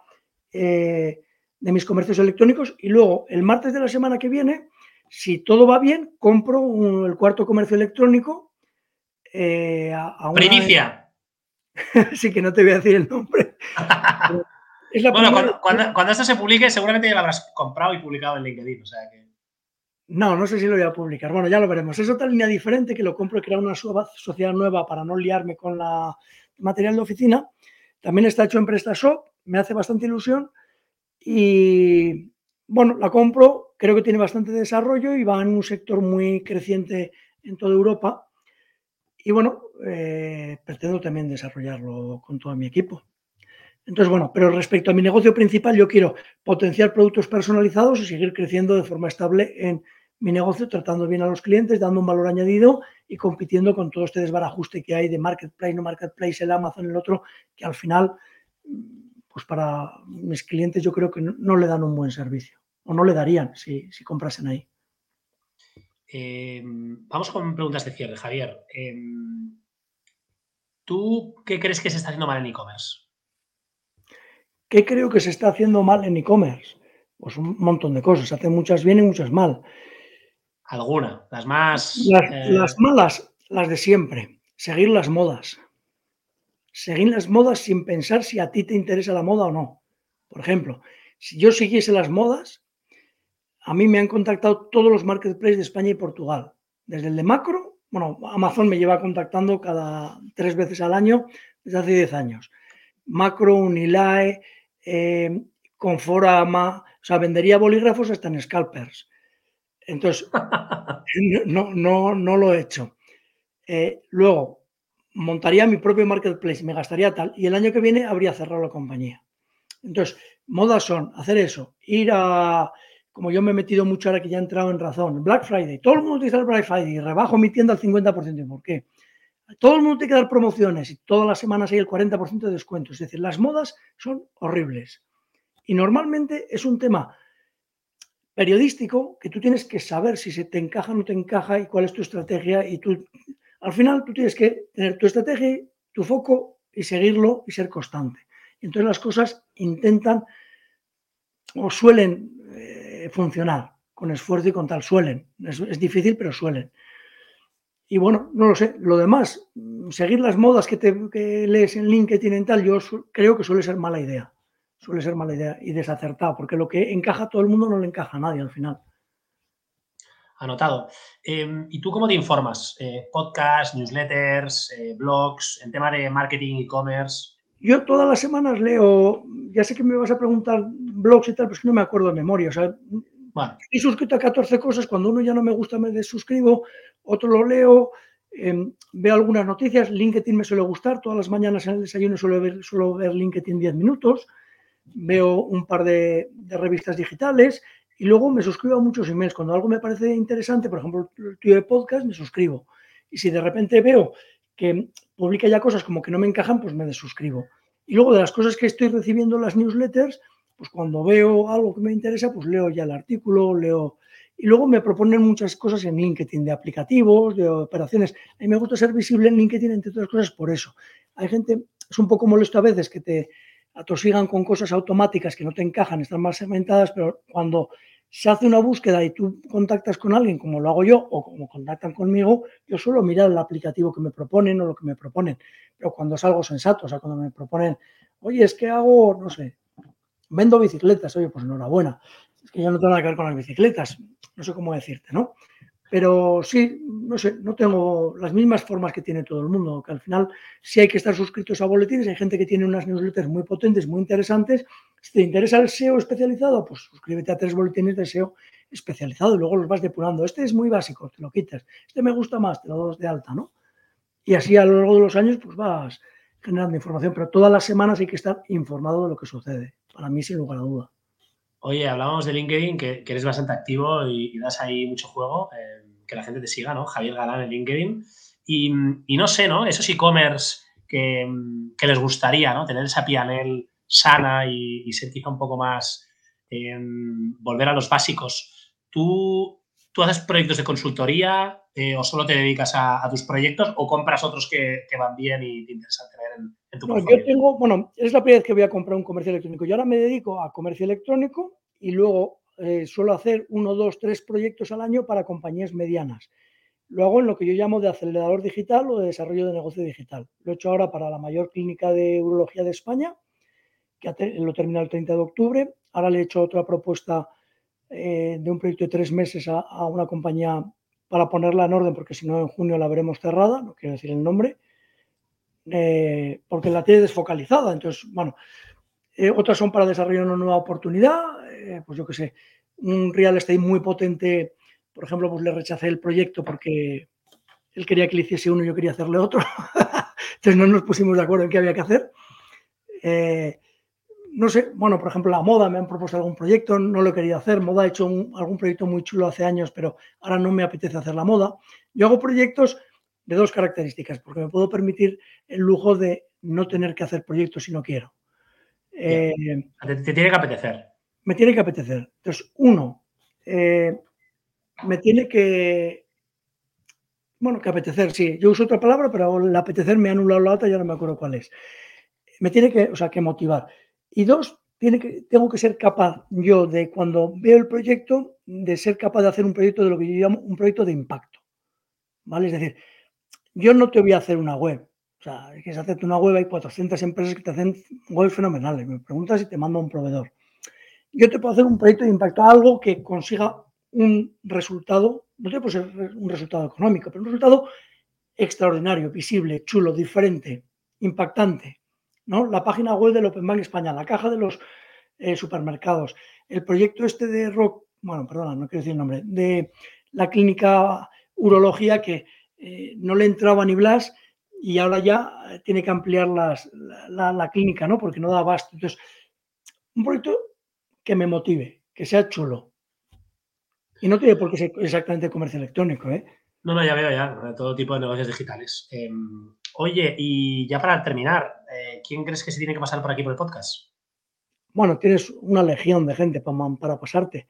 B: eh, de mis comercios electrónicos y luego el martes de la semana que viene, si todo va bien, compro el cuarto comercio electrónico
A: eh, a, Primicia.
B: sí que no te voy a decir el nombre.
A: bueno, cuando, esto se publique, seguramente ya lo habrás comprado y publicado en LinkedIn. O sea que...
B: No, no sé si lo voy a publicar. Bueno, ya lo veremos. Es otra línea diferente que lo compro y crear una sociedad nueva para no liarme con la material de oficina. También está hecho en PrestaShop, me hace bastante ilusión y bueno, la compro, creo que tiene bastante desarrollo y va en un sector muy creciente en toda Europa. Y bueno, eh, pretendo también desarrollarlo con todo mi equipo. Entonces, bueno, pero respecto a mi negocio principal, yo quiero potenciar productos personalizados y seguir creciendo de forma estable en mi negocio, tratando bien a los clientes, dando un valor añadido y compitiendo con todo este desbarajuste que hay de marketplace, no marketplace, el Amazon, el otro, que al final pues para mis clientes yo creo que no, le dan un buen servicio o no le darían si, comprasen ahí.
A: Em, vamos con preguntas de cierre, Javier. Em, ¿Tú qué crees que se está haciendo mal en e-commerce?
B: ¿Qué creo que se está haciendo mal en e-commerce? Pues un montón de cosas. Se hacen muchas bien y muchas mal.
A: ¿Alguna? Las más...
B: las eh, malas, las de siempre. Seguir las modas seguir las modas sin pensar si a ti te interesa la moda o no. Por ejemplo, si yo siguiese las modas, a mí me han contactado todos los marketplaces de España y Portugal. Desde el de macro, bueno, Amazon me lleva contactando cada tres veces al año desde hace diez años. Macro, Unilae, eh, Conforama, o sea, vendería bolígrafos hasta en scalpers. Entonces, no, no, no lo he hecho. Eh, luego, montaría mi propio marketplace, me gastaría tal, y el año que viene habría cerrado la compañía. Entonces, modas son hacer eso, ir a, como yo me he metido mucho ahora que ya he entrado en razón, Black Friday, todo el mundo utiliza el Black Friday, y rebajo mi tienda al 50%, ¿por qué? Todo el mundo tiene que dar promociones y todas las semanas hay el 40% de descuento. Es decir, las modas son horribles. Y normalmente es un tema periodístico que tú tienes que saber si se te encaja o no te encaja y cuál es tu estrategia y tú al final tú tienes que tener tu estrategia, tu foco y seguirlo y ser constante. Entonces las cosas intentan o suelen eh, funcionar con esfuerzo y con tal, suelen. Es, difícil, pero suelen. Y bueno, no lo sé. Lo demás, seguir las modas que, te, lees en LinkedIn y tal, yo creo que suele ser mala idea. Suele ser mala idea y desacertado, porque lo que encaja a todo el mundo no le encaja a nadie al final
A: anotado. Em, ¿Y tú cómo te informas? Eh, ¿Podcasts, newsletters, eh, blogs, en tema de marketing, e-commerce?
B: Yo todas las semanas leo, ya sé que me vas a preguntar blogs y tal, pero es que no me acuerdo de memoria. O sea, he suscrito a 14 cosas, cuando uno ya no me gusta me desuscribo, otro lo leo, em, veo algunas noticias, LinkedIn me suele gustar, todas las mañanas en el desayuno suelo ver, suelo ver LinkedIn 10 minutos, veo un par de, revistas digitales y luego me suscribo a muchos emails. Cuando algo me parece interesante, por ejemplo, el tuyo de podcast, me suscribo. Y si de repente veo que publica ya cosas como que no me encajan, pues me desuscribo. Y luego de las cosas que estoy recibiendo en las newsletters, pues cuando veo algo que me interesa, pues leo ya el artículo, leo... Y luego me proponen muchas cosas en LinkedIn, de aplicativos, de operaciones. A mí me gusta ser visible en LinkedIn, entre otras cosas, por eso. Hay gente, es un poco molesto a veces que te atosigan con cosas automáticas que no te encajan, están más segmentadas, pero cuando se hace una búsqueda y tú contactas con alguien como lo hago yo o como contactan conmigo, yo suelo mirar el aplicativo que me proponen o lo que me proponen. Pero cuando es algo sensato, o sea, cuando me proponen, oye, es que hago, no sé, vendo bicicletas, oye, pues enhorabuena. Es que yo no tengo nada que ver con las bicicletas, no sé cómo decirte, ¿no? Pero sí, no sé, no tengo las mismas formas que tiene todo el mundo, que al final sí hay que estar suscritos a boletines, hay gente que tiene unas newsletters muy potentes, muy interesantes. Si te interesa el SEO especializado, pues suscríbete a tres boletines de SEO especializado y luego los vas depurando. Este es muy básico, te lo quitas. Este me gusta más, te lo das de alta, ¿no? Y así a lo largo de los años, pues vas generando información, pero todas las semanas hay que estar informado de lo que sucede. Para mí, sin lugar a duda.
A: Oye, hablábamos de LinkedIn, que, eres bastante activo y, das ahí mucho juego, eh, que la gente te siga, ¿no? Javier Galán en LinkedIn. Y, no sé, ¿no? Esos e-commerce que, les gustaría, ¿no? Tener esa PNL sana y, ser quizá un poco más, em, volver a los básicos. ¿Tú, ¿Tú haces proyectos de consultoría eh, o solo te dedicas a, tus proyectos o compras otros que, van bien y te interesa tener en, tu no,
B: Yo tengo, bueno, es la primera vez que voy a comprar un comercio electrónico. Yo ahora me dedico a comercio electrónico y luego eh, suelo hacer uno, dos, tres proyectos al año para compañías medianas. Lo hago en lo que yo llamo de acelerador digital o de desarrollo de negocio digital. Lo he hecho ahora para la mayor clínica de urología de España, que lo termina el 30 de octubre. Ahora le he hecho otra propuesta eh, de un proyecto de tres meses a, una compañía para ponerla en orden, porque si no en junio la veremos cerrada, no quiero decir el nombre, eh, porque la tiene desfocalizada. Entonces, bueno, eh, otras son para desarrollar una nueva oportunidad, pues yo qué sé, un real estate muy potente, por ejemplo, pues le rechacé el proyecto porque él quería que le hiciese uno y yo quería hacerle otro, entonces no nos pusimos de acuerdo en qué había que hacer. No sé, bueno, por ejemplo, la moda me han propuesto algún proyecto, no lo he querido hacer. Moda ha hecho algún proyecto muy chulo hace años, pero ahora no me apetece hacer la moda. Yo hago proyectos de dos características, porque me puedo permitir el lujo de no tener que hacer proyectos si no quiero.
A: Eh, te, tiene que apetecer.
B: Me tiene que apetecer. Entonces, uno, eh, me tiene que. Bueno, que apetecer, sí. Yo uso otra palabra, pero el apetecer me ha anulado la otra, ya no me acuerdo cuál es. Me tiene que, o sea, que motivar. Y dos, que, tengo que ser capaz yo de cuando veo el proyecto, de ser capaz de hacer un proyecto de lo que yo llamo un proyecto de impacto. ¿Vale? Es decir, yo no te voy a hacer una web, o sea, quieres hacerte una web, hay 400 empresas que te hacen webs fenomenales. Me preguntas si te mando a un proveedor. Yo te puedo hacer un proyecto de impacto, algo que consiga un resultado, no te puede ser un resultado económico, pero un resultado extraordinario, visible, chulo, diferente, impactante. La página web del Open Bank España, la caja de los eh, supermercados, el proyecto este de Rock, bueno, perdona, no quiero decir el nombre, de la clínica urología que eh, no le entraba ni Blas y ahora ya eh, tiene que ampliar la, clínica, ¿no? Porque no da abasto. Entonces, un proyecto que me motive, que sea chulo. Y no tiene por qué ser exactamente comercio electrónico, ¿eh?
A: No, no, ya veo ya, todo tipo de negocios digitales. Em, oye, y ya para terminar, eh, ¿quién crees que se tiene que pasar por aquí por el podcast?
B: Bueno, tienes una legión de gente para, para pasarte.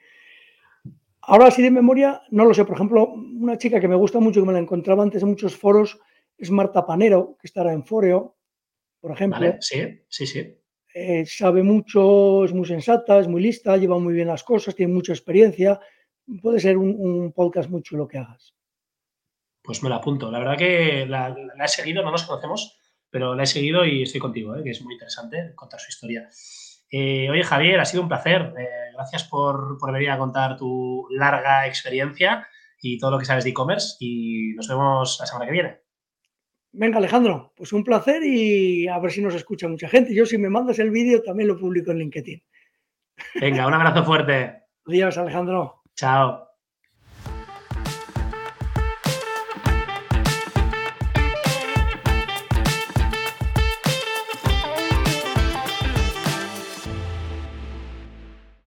B: Ahora, así de memoria, no lo sé. Por ejemplo, una chica que me gusta mucho, que me la encontraba antes en muchos foros, es Marta Panero, que estará en Foreo, por ejemplo.
A: sí, sí, sí.
B: Eh, sabe mucho, es muy sensata, es muy lista, lleva muy bien las cosas, tiene mucha experiencia. Puede ser un, podcast muy chulo que hagas.
A: Pues me la apunto. La verdad que la, he seguido, no nos conocemos, pero la he seguido y estoy contigo, ¿eh? que es muy interesante contar su historia. Eh, oye, Javier, ha sido un placer. gracias por, por venir a contar tu larga experiencia y todo lo que sabes de e-commerce y nos vemos la semana que viene.
B: Venga, Alejandro, pues un placer y a ver si nos escucha mucha gente. Yo, si me mandas el vídeo, también lo publico en LinkedIn.
A: Venga, un abrazo fuerte.
B: Adiós, Alejandro.
A: Chao.